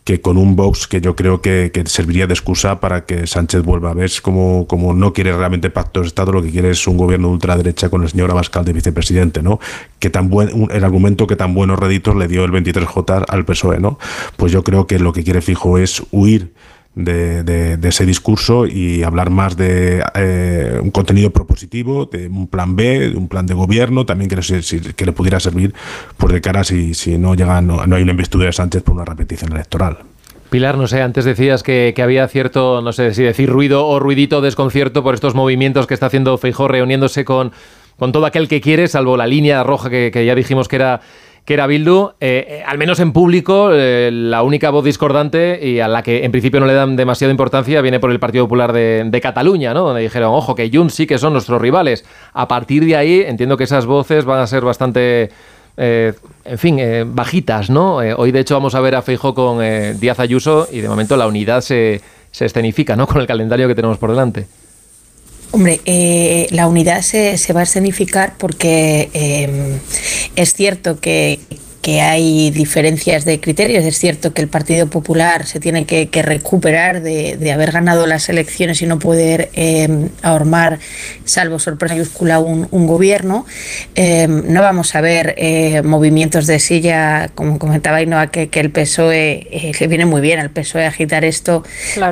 que con un Vox que yo creo que, que serviría de excusa para que Sánchez vuelva a ver como, como no quiere realmente pactos de Estado, lo que quiere es un gobierno de ultraderecha con el señor Abascal de vicepresidente, ¿no? Que tan buen, el argumento que tan buenos réditos le dio el 23J al PSOE, ¿no? Pues yo creo que lo que quiere Fijo es huir de, ese discurso y hablar más de eh, un contenido propositivo, de un plan B, de un plan de gobierno, también que, le- que le pudiera servir por de cara si, si no llega, no, no hay una investidura de Sánchez por una repetición electoral. Pilar, no sé, antes decías que, que había cierto, no sé si decir ruido o ruidito, desconcierto por estos movimientos que está haciendo Feijó reuniéndose con, con todo aquel que quiere, salvo la línea roja que, que ya dijimos que era que era Bildu, eh, eh, al menos en público, eh, la única voz discordante y a la que en principio no le dan demasiada importancia viene por el Partido Popular de, de Cataluña, ¿no? Donde dijeron, ojo, que Junts sí que son nuestros rivales. A partir de ahí, entiendo que esas voces van a ser bastante eh, en fin, eh, bajitas, ¿no? Eh, hoy, de hecho, vamos a ver a Feijóo con Díaz Ayuso y, de momento, la unidad se, se escenifica, ¿no? Con el calendario que tenemos por delante. Hombre, eh, la unidad se, se va a escenificar porque eh, es cierto que, que que hay diferencias de criterios. Es cierto que el Partido Popular se tiene que, recuperar de, haber ganado las elecciones y no poder eh, ahormar, salvo sorpresa mayúscula, un, gobierno. Eh, no vamos a ver eh, movimientos de silla, como comentaba Inoa, que, que el PSOE, eh, le viene muy bien al PSOE agitar esto,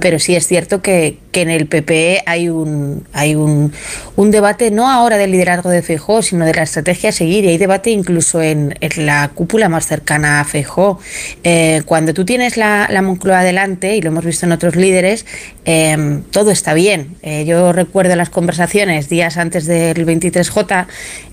pero sí es cierto que, que en el PPE hay un, hay un, un debate no ahora del liderazgo de Feijóo, sino de la estrategia a seguir. Y hay debate incluso en, la cúpula más cercana a Feijóo. Eh, cuando tú tienes la, Moncloa adelante, y lo hemos visto en otros líderes, em, todo está bien. Eh, yo recuerdo las conversaciones días antes del 23J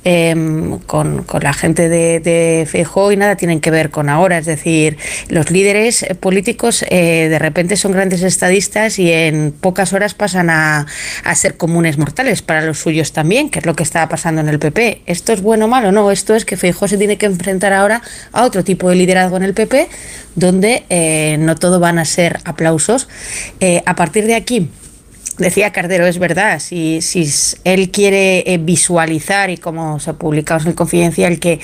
em, con, la gente de, de Feijóo y nada tienen que ver con ahora. Es decir, los líderes políticos eh, de repente son grandes estadistas y en pocas horas pasan a, ser comunes mortales para los suyos también, que es lo que estaba pasando en el PP. ¿Esto es bueno o malo? No, esto es que Feijóo se tiene que enfrentar ahora a otro tipo de liderazgo en el PP, donde eh, no todo van a ser aplausos. Eh, a partir de aquí, Decía Cardero, es verdad, si, si él quiere eh, visualizar, y como se ha publicado en el Confidencial, que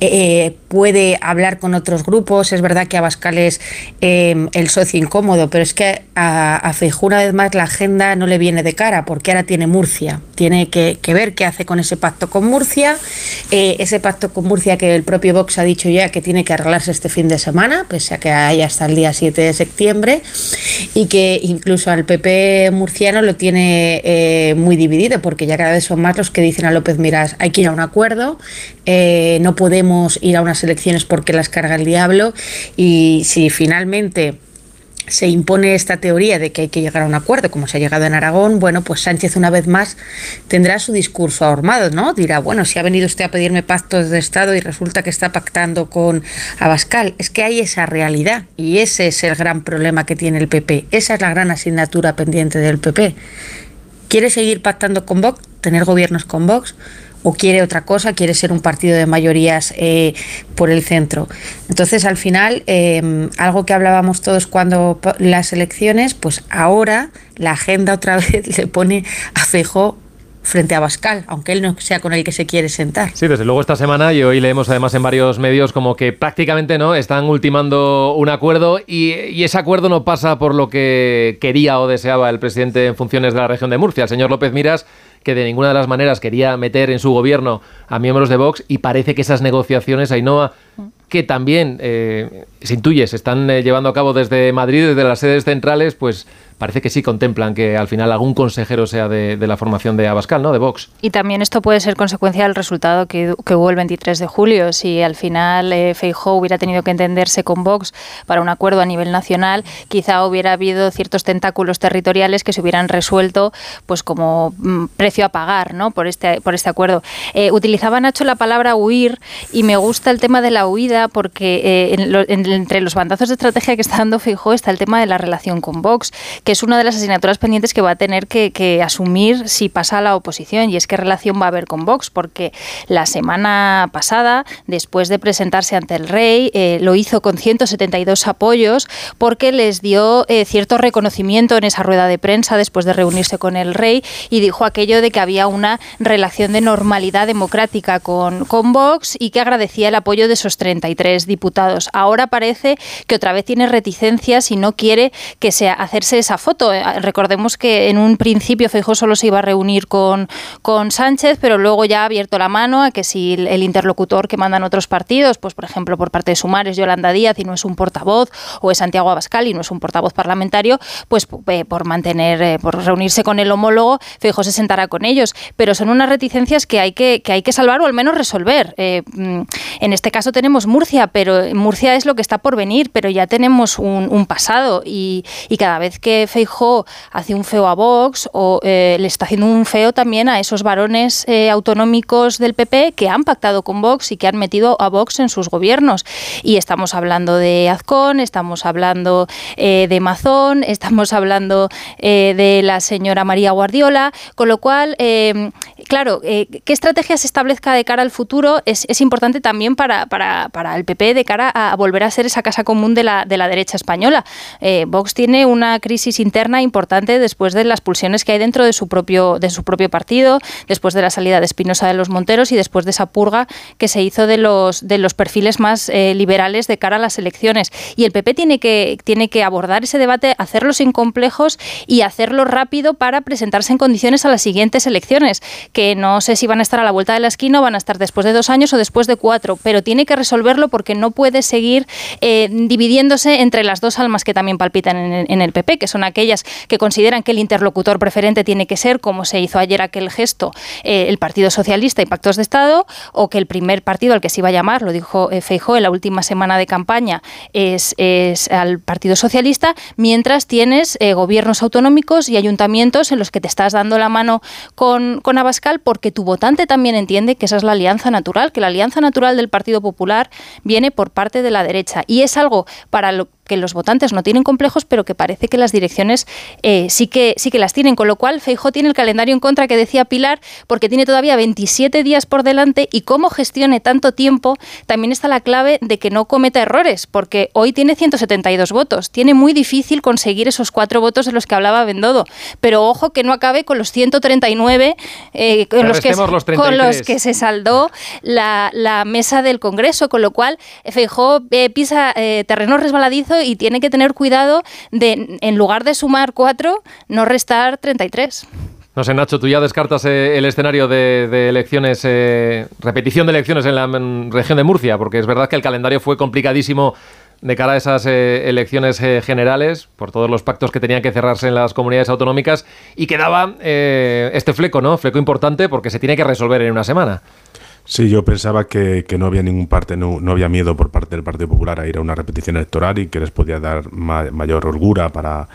eh, puede hablar con otros grupos, es verdad que Abascal es em, el socio incómodo, pero es que a, a una vez más la agenda no le viene de cara, porque ahora tiene Murcia, tiene que, ver qué hace con ese pacto con Murcia, eh, ese pacto con Murcia que el propio Vox ha dicho ya que tiene que arreglarse este fin de semana, pese a que hay hasta el día 7 de septiembre, y que incluso al PP Murcia lo tiene eh, muy dividido, porque ya cada vez son más los que dicen a López Miras, hay que ir a un acuerdo, eh, no podemos ir a unas elecciones porque las carga el diablo, y si finalmente se impone esta teoría de que hay que llegar a un acuerdo, como se ha llegado en Aragón, bueno, pues Sánchez una vez más tendrá su discurso armado, ¿no? Dirá, bueno, si ha venido usted a pedirme pactos de Estado y resulta que está pactando con Abascal, es que hay esa realidad y ese es el gran problema que tiene el PP, esa es la gran asignatura pendiente del PP. ¿Quiere seguir pactando con Vox, tener gobiernos con Vox? O quiere otra cosa, quiere ser un partido de mayorías eh, por el centro. Entonces, al final, em, algo que hablábamos todos cuando las elecciones, pues ahora la agenda otra vez le pone a Fejo frente a Bascal, aunque él no sea con el que se quiere sentar. Sí, desde luego esta semana y hoy leemos además en varios medios como que prácticamente no están ultimando un acuerdo y, y, ese acuerdo no pasa por lo que quería o deseaba el presidente en funciones de la región de Murcia, el señor López Miras que de ninguna de las maneras quería meter en su gobierno a miembros de Vox y parece que esas negociaciones, Ainhoa, que también eh, se intuye, se están eh, llevando a cabo desde Madrid, desde las sedes centrales, pues parece que sí contemplan que al final algún consejero sea de, la formación de Abascal, ¿no? De Vox. Y también esto puede ser consecuencia del resultado que, hubo el 23 de julio. Si al final eh, Feijóo hubiera tenido que entenderse con Vox para un acuerdo a nivel nacional, quizá hubiera habido ciertos tentáculos territoriales que se hubieran resuelto pues como mm, precio a pagar, ¿no? Por este, por este acuerdo. Eh, utilizaba Nacho la palabra huir y me gusta el tema de la huida porque eh, entre los bandazos de estrategia que está dando Feijóo está el tema de la relación con Vox, que es una de las asignaturas pendientes que va a tener que, asumir si pasa a la oposición y es qué relación va a haber con Vox, porque la semana pasada, después de presentarse ante el rey, eh, lo hizo con 172 apoyos porque les dio eh, cierto reconocimiento en esa rueda de prensa después de reunirse con el rey y dijo aquello de que había una relación de normalidad democrática con, con Vox y que agradecía el apoyo de esos 33 diputados. Ahora parece que otra vez tiene reticencias y no quiere que sea hacerse esa foto. Eh, recordemos que en un principio Feijóo solo se iba a reunir con, con Sánchez, pero luego ya ha abierto la mano a que si el interlocutor que mandan otros partidos, pues por ejemplo por parte de Sumar es Yolanda Díaz y no es un portavoz, o es Santiago Abascal y no es un portavoz parlamentario, pues eh, por mantener, eh, por reunirse con el homólogo, Feijóo se sentará con ellos. Pero son unas reticencias que hay que, que hay que salvar o al menos resolver. Mm, en este caso tenemos Murcia, pero Murcia es lo que está por venir, pero ya tenemos un, pasado y cada vez que Feijó hace un feo a Vox o eh, le está haciendo un feo también a esos varones eh, autonómicos del PP que han pactado con Vox y que han metido a Vox en sus gobiernos. Y estamos hablando de Azcón, estamos hablando eh, de Mazón, estamos hablando de la señora María Guardiola, con lo cual, claro, qué estrategia se establezca de cara al futuro es, importante también para, para, para, el PP de cara a volver a ser esa casa común de la, de la derecha española. Vox tiene una crisis interna importante después de las pulsiones que hay dentro de su propio, de su propio partido, después de la salida de Espinosa de los Monteros y después de esa purga que se hizo de los, de los perfiles más eh, liberales de cara a las elecciones. Y el PP tiene que, tiene que abordar ese debate, hacerlo sin complejos y hacerlo rápido para presentarse en condiciones a las siguientes elecciones, que no sé si van a estar a la vuelta de la esquina o van a estar después de dos años o después de cuatro, pero tiene que resolverlo porque no puede seguir eh, dividiéndose entre las dos almas que también palpitan en el, PP, que son aquellas que consideran que el interlocutor preferente tiene que ser, como se hizo ayer aquel gesto, eh, el Partido Socialista y Pactos de Estado, o que el primer partido al que se iba a llamar, lo dijo eh, Feijó en la última semana de campaña, es, al Partido Socialista, mientras tienes gobiernos autonómicos y ayuntamientos en los que te estás dando la mano con, con Abascal porque tu votante también entiende que esa es la alianza natural, que la alianza natural del Partido Popular viene por parte de la derecha. Y es algo para lo que los votantes no tienen complejos, pero que parece que las direcciones eh, sí, que, sí que las tienen. Con lo cual, Feijó tiene el calendario en contra que decía Pilar, porque tiene todavía 27 días por delante y cómo gestione tanto tiempo, también está la clave de que no cometa errores, porque hoy tiene 172 votos. Tiene muy difícil conseguir esos cuatro votos de los que hablaba Bendodo. Pero ojo que no acabe con los 139 eh, con, los que, con los que se saldó la, mesa del Congreso, con lo cual Feijó eh, pisa terreno resbaladizo y tiene que tener cuidado de, en lugar de sumar cuatro, no restar 33. No sé, Nacho, tú ya descartas eh, el escenario de, elecciones, eh, repetición de elecciones en la región de Murcia, porque es verdad que el calendario fue complicadísimo de cara a esas eh, elecciones generales, por todos los pactos que tenían que cerrarse en las comunidades autonómicas, y quedaba este fleco, ¿no? Fleco importante porque se tiene que resolver en una semana. Sí, yo pensaba que, no había ningún parte, no, había miedo por parte del Partido Popular a ir a una repetición electoral y que les podía dar mayor holgura para,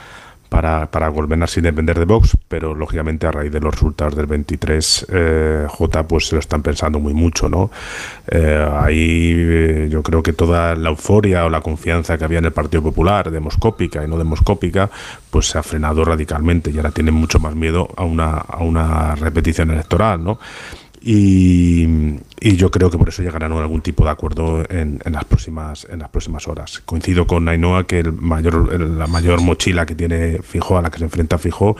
para, para gobernar sin depender de Vox, pero lógicamente a raíz de los resultados del 23 eh, J pues se lo están pensando muy mucho, ¿no? Eh, ahí eh, yo creo que toda la euforia o la confianza que había en el Partido Popular, demoscópica y no demoscópica, pues se ha frenado radicalmente y ahora tienen mucho más miedo a una, a una repetición electoral, ¿no? Y, yo creo que por eso llegarán a algún tipo de acuerdo en, las próximas en las próximas horas. Coincido con Ainhoa que el mayor, la mayor mochila que tiene Fijo, a la que se enfrenta Fijo,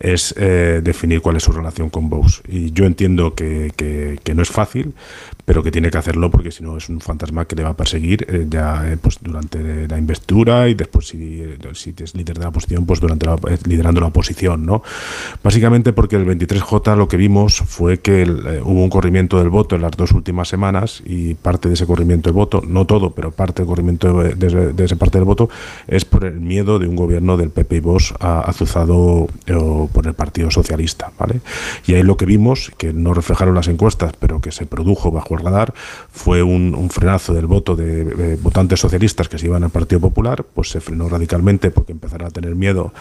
es eh, definir cuál es su relación con Vox. Y yo entiendo que, que, no es fácil, pero que tiene que hacerlo porque si no es un fantasma que le va a perseguir eh, ya eh, pues durante la investidura y después si, si es líder de la oposición, pues durante liderando la oposición. ¿no? Básicamente porque el 23J lo que vimos fue que hubo un corrimiento del voto en las dos últimas semanas y parte de ese corrimiento del voto, no todo, pero parte del corrimiento de, de, esa parte del voto es por el miedo de un gobierno del PP y Vox azuzado por el Partido Socialista. ¿vale? Y ahí lo que vimos, que no reflejaron las encuestas, pero que se produjo bajo el radar, fue un, frenazo del voto de, votantes socialistas que se iban al Partido Popular, pues se frenó radicalmente porque empezaron a tener miedo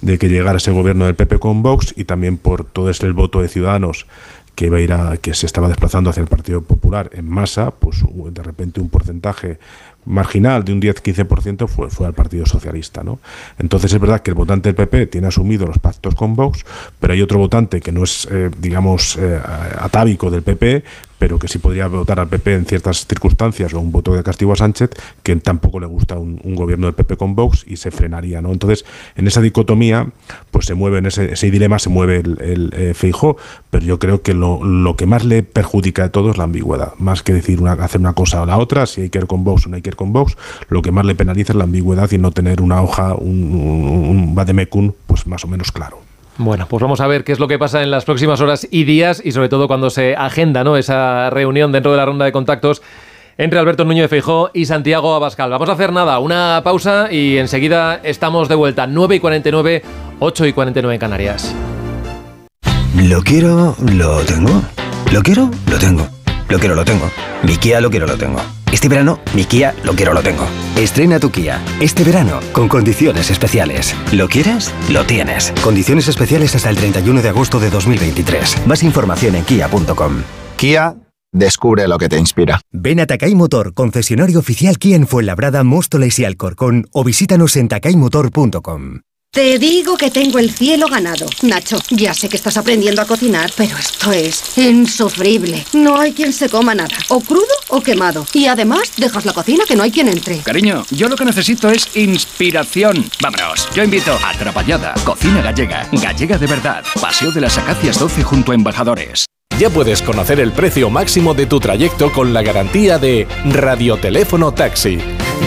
de que llegara ese gobierno del PP con Vox y también por todo ese voto de ciudadanos que iba a ir a, que se estaba desplazando hacia el Partido Popular en masa, pues de repente un porcentaje marginal de un 10-15% fue, fue al Partido Socialista. ¿no? Entonces es verdad que el votante del PP tiene asumido los pactos con Vox, pero hay otro votante que no es, eh, digamos, eh, atávico del PP, pero que sí podría votar al PP en ciertas circunstancias o un voto de castigo a Sánchez, que tampoco le gusta un, gobierno del PP con Vox y se frenaría. ¿no? Entonces, en esa dicotomía, pues se mueve, en ese, ese dilema se mueve el, el eh, Feijó, pero yo creo que lo, lo, que más le perjudica de todo es la ambigüedad, más que decir una, hacer una cosa o la otra, si hay que ir con Vox o no hay que ir con Vox, lo que más le penaliza es la ambigüedad y no tener una hoja, un, un, un pues más o menos claro. Bueno, pues vamos a ver qué es lo que pasa en las próximas horas y días y sobre todo cuando se agenda ¿no? esa reunión dentro de la ronda de contactos entre Alberto Núñez de Feijó y Santiago Abascal. Vamos a hacer nada, una pausa y enseguida estamos de vuelta. 9 y 49, 8 y 49 en Canarias. Lo quiero, lo tengo. Lo quiero, lo tengo. Lo quiero, lo tengo. Mi lo quiero, lo tengo. Este verano, mi Kia lo quiero, lo tengo. Estrena tu Kia. Este verano, con condiciones especiales. ¿Lo quieres? Lo tienes. Condiciones especiales hasta el 31 de agosto de 2023. Más información en kia.com. Kia. Descubre lo que te inspira. Ven a Takai Motor, concesionario oficial Kia en Fuenlabrada, Móstoles y Alcorcón o visítanos en takaymotor.com. Te digo que tengo el cielo ganado. Nacho, ya sé que estás aprendiendo a cocinar, pero esto es insufrible. No hay quien se coma nada. O crudo o quemado. Y además, dejas la cocina que no hay quien entre. Cariño, yo lo que necesito es inspiración. Vámonos, yo invito a Trapallada, Cocina Gallega, Gallega de verdad, Paseo de las Acacias 12 junto a Embajadores. Ya puedes conocer el precio máximo de tu trayecto con la garantía de Radioteléfono Taxi.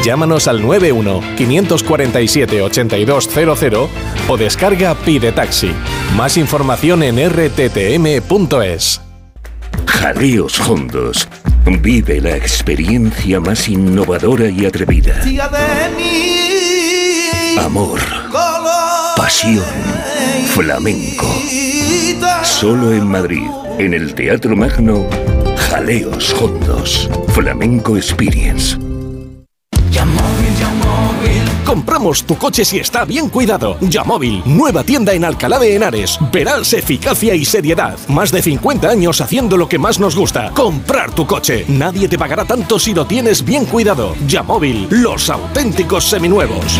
Llámanos al 91 547 8200 o descarga Pide Taxi. Más información en rttm.es. Jaleos Hondos. Vive la experiencia más innovadora y atrevida. Amor. Pasión. Flamenco. Solo en Madrid, en el Teatro Magno, Jaleos Hondos. Flamenco Experience. Compramos tu coche si está bien cuidado. Yamóvil, nueva tienda en Alcalá de Henares. Verás eficacia y seriedad. Más de 50 años haciendo lo que más nos gusta. Comprar tu coche. Nadie te pagará tanto si lo tienes bien cuidado. Yamóvil, los auténticos seminuevos.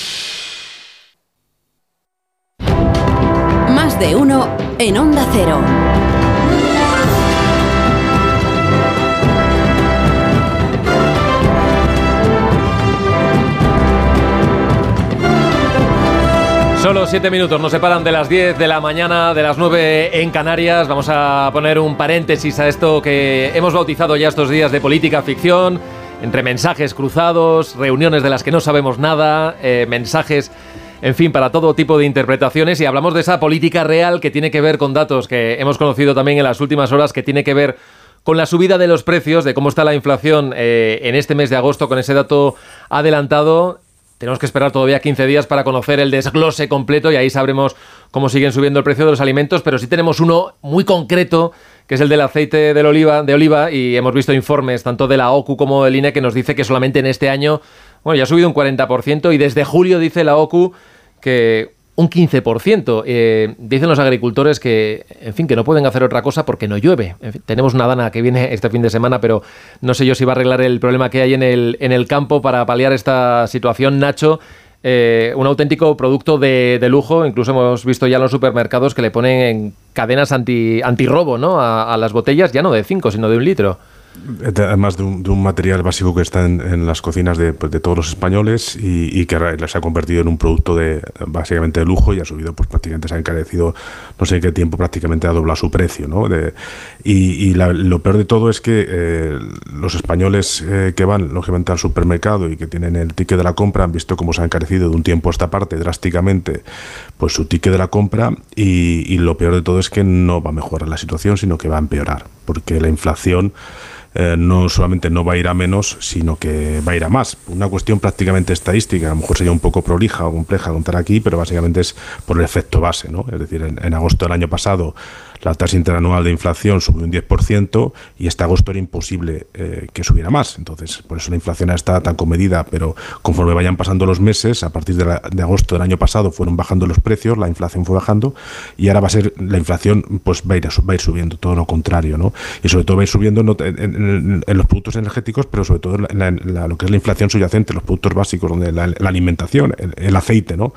De uno en Onda Cero. Solo siete minutos nos separan de las 10 de la mañana, de las 9 en Canarias. Vamos a poner un paréntesis a esto que hemos bautizado ya estos días de política ficción, entre mensajes cruzados, reuniones de las que no sabemos nada, eh, mensajes, en fin, para todo tipo de interpretaciones. Y hablamos de esa política real que tiene que ver con datos que hemos conocido también en las últimas horas, que tiene que ver con la subida de los precios, de cómo está la inflación eh, en este mes de agosto, con ese dato adelantado. Tenemos que esperar todavía 15 días para conocer el desglose completo y ahí sabremos cómo siguen subiendo el precio de los alimentos, pero sí tenemos uno muy concreto que es el del aceite de oliva, de oliva y hemos visto informes tanto de la OCU como del INE que nos dice que solamente en este año, bueno, ya ha subido un 40% y desde julio dice la OCU que un 15%. Eh, dicen los agricultores que, en fin, que no pueden hacer otra cosa porque no llueve. Tenemos una dana que viene este fin de semana, pero no sé yo si va a arreglar el problema que hay en el, en el campo para paliar esta situación. Nacho, eh, un auténtico producto de, de lujo. Incluso hemos visto ya en los supermercados que le ponen en cadenas anti, antirrobo ¿no? a, a las botellas, ya no de 5, sino de un litro. Además de un, material básico que está en, las cocinas de, pues, de todos los españoles y, que se ha convertido en un producto de básicamente de lujo y ha subido, pues prácticamente se ha encarecido, no sé qué tiempo, prácticamente ha doblado su precio. ¿no? Y la- lo peor de todo es que eh, los españoles eh, que van, lógicamente, al supermercado y que tienen el ticket de la compra han visto cómo se ha encarecido de un tiempo a esta parte drásticamente pues su ticket de la compra y, y lo peor de todo es que no va a mejorar la situación, sino que va a empeorar, porque la inflación eh, no solamente no va a ir a menos, sino que va a ir a más. Una cuestión prácticamente estadística, a lo mejor sería un poco prolija o compleja contar aquí, pero básicamente es por el efecto base. ¿no? Es decir, en, en agosto del año pasado la tasa interanual de inflación subió un 10% y este agosto era imposible eh, que subiera más. Entonces, por eso la inflación está tan comedida, pero conforme vayan pasando los meses, a partir de, la- agosto del año pasado fueron bajando los precios, la inflación fue bajando y ahora va a ser la inflación pues va a ir, va a ir subiendo, todo lo contrario, ¿no? Y sobre todo va a ir subiendo en, en- los productos energéticos, pero sobre todo en, la- lo que es la inflación subyacente, los productos básicos, donde la, alimentación, el, el aceite, ¿no?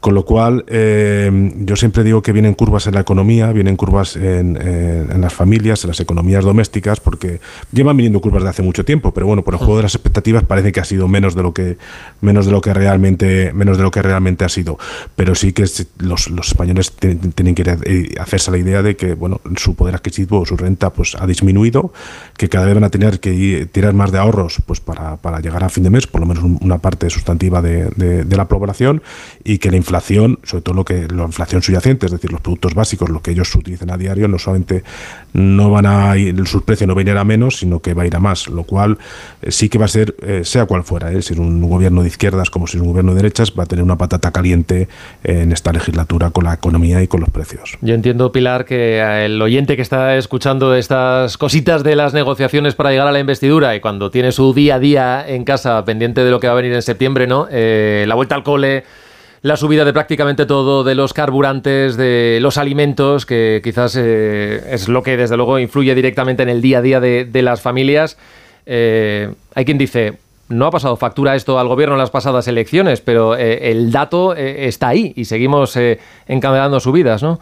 Con lo cual, eh, yo siempre digo que vienen curvas en la economía, vienen curvas curvas en, en, las familias, en las economías domésticas, porque llevan viniendo curvas de hace mucho tiempo, pero bueno, por el juego de las expectativas parece que ha sido menos de lo que menos de lo que realmente menos de lo que realmente ha sido. Pero sí que los, los españoles tienen que eh, hacerse la idea de que bueno su poder adquisitivo su renta pues ha disminuido, que cada vez van a tener que tirar más de ahorros pues para, para llegar a fin de mes, por lo menos una parte sustantiva de, de, la población, y que la inflación, sobre todo lo que la inflación subyacente, es decir, los productos básicos, lo que ellos utilizan a diario, no solamente no van a ir, su precio no va a ir a menos, sino que va a ir a más, lo cual eh, sí que va a ser, eh, sea cual fuera, eh, si es un gobierno de izquierdas como si es un gobierno de derechas, va a tener una patata caliente en esta legislatura con la economía y con los precios. Yo entiendo, Pilar, que el oyente que está escuchando estas cositas de las negociaciones para llegar a la investidura y cuando tiene su día a día en casa pendiente de lo que va a venir en septiembre, ¿no? la vuelta al cole la subida de prácticamente todo, de los carburantes, de los alimentos, que quizás eh, es lo que desde luego influye directamente en el día a día de, las familias. Eh, hay quien dice, no ha pasado factura esto al gobierno en las pasadas elecciones, pero eh, el dato está ahí y seguimos encadenando subidas, ¿no?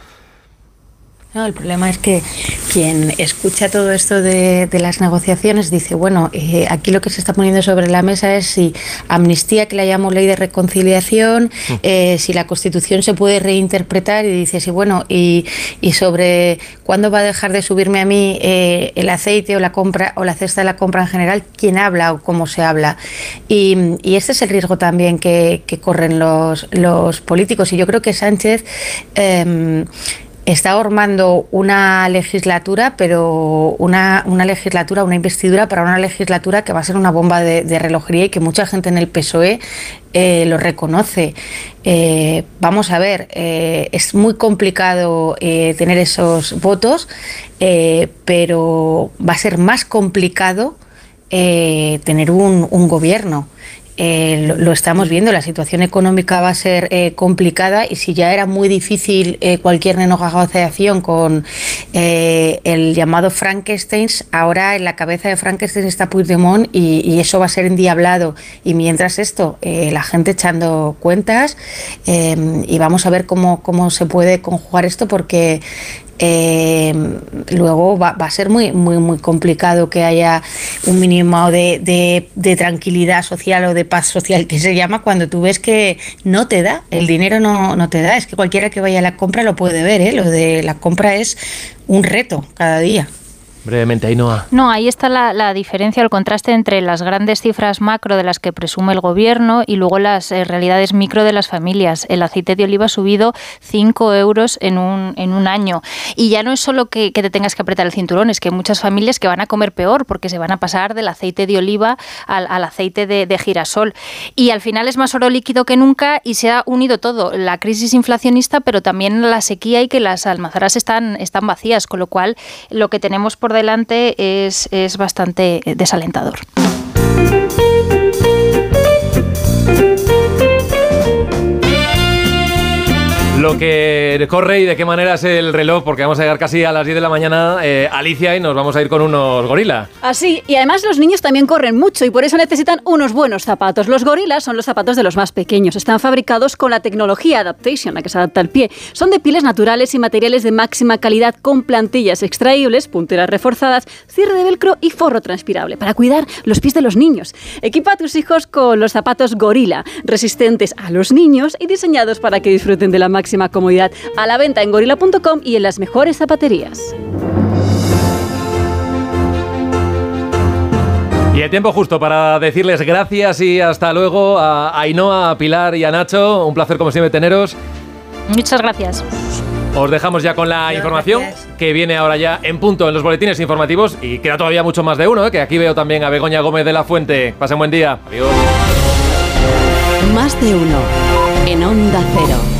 No, el problema es que quien escucha todo esto de, las negociaciones dice, bueno, eh, aquí lo que se está poniendo sobre la mesa es si amnistía, que la llamo ley de reconciliación, mm. eh, si la Constitución se puede reinterpretar y dice, sí, bueno, y, sobre cuándo va a dejar de subirme a mí eh, el aceite o la compra o la cesta de la compra en general, quién habla o cómo se habla. Y, y este es el riesgo también que, corren los, los políticos. Y yo creo que Sánchez em, está formando una legislatura, pero una, una, legislatura, una investidura para una legislatura que va a ser una bomba de, relojería y que mucha gente en el PSOE eh, lo reconoce. Eh, vamos a ver, eh, es muy complicado tener esos votos, pero va a ser más complicado tener un, un gobierno. Eh, lo, estamos viendo, la situación económica va a ser eh, complicada y si ya era muy difícil eh, cualquier negociación con el llamado Frankenstein, ahora en la cabeza de Frankenstein está Puigdemont y, y eso va a ser endiablado. Y mientras esto, la gente echando cuentas y vamos a ver cómo, cómo se puede conjugar esto porque eh, luego va, a ser muy, muy, muy complicado que haya un mínimo de, de, tranquilidad social o de paz social que se llama cuando tú ves que no te da, el dinero no, no te da. Es que cualquiera que vaya a la compra lo puede ver, ¿eh? lo de la compra es un reto cada día. Brevemente, Ainhoa. No, ahí está la, diferencia, el contraste entre las grandes cifras macro de las que presume el gobierno y luego las eh, realidades micro de las familias. El aceite de oliva ha subido 5 euros en un, en un año. Y ya no es solo que, te tengas que apretar el cinturón, es que hay muchas familias que van a comer peor porque se van a pasar del aceite de oliva al, aceite de, girasol. Y al final es más oro líquido que nunca y se ha unido todo, la crisis inflacionista, pero también la sequía y que las almazaras están, están vacías, con lo cual lo que tenemos por delante es, es bastante desalentador. Lo que corre y de qué manera es el reloj, porque vamos a llegar casi a las 10 de la mañana, eh, Alicia, y nos vamos a ir con unos gorilas. Así, y además los niños también corren mucho y por eso necesitan unos buenos zapatos. Los gorilas son los zapatos de los más pequeños. Están fabricados con la tecnología Adaptation, la que se adapta al pie. Son de pieles naturales y materiales de máxima calidad con plantillas extraíbles, punteras reforzadas, cierre de velcro y forro transpirable para cuidar los pies de los niños. Equipa a tus hijos con los zapatos gorila, resistentes a los niños y diseñados para que disfruten de la máxima comodidad. A la venta en gorila.com y en las mejores zapaterías. Y el tiempo justo para decirles gracias y hasta luego a Ainhoa, a Pilar y a Nacho. Un placer como siempre teneros. Muchas gracias. Os dejamos ya con la información que viene ahora ya en punto en los boletines informativos y queda todavía mucho más de uno, ¿eh? que aquí veo también a Begoña Gómez de la Fuente. Pasen buen día. Adiós. Más de uno en Onda Cero.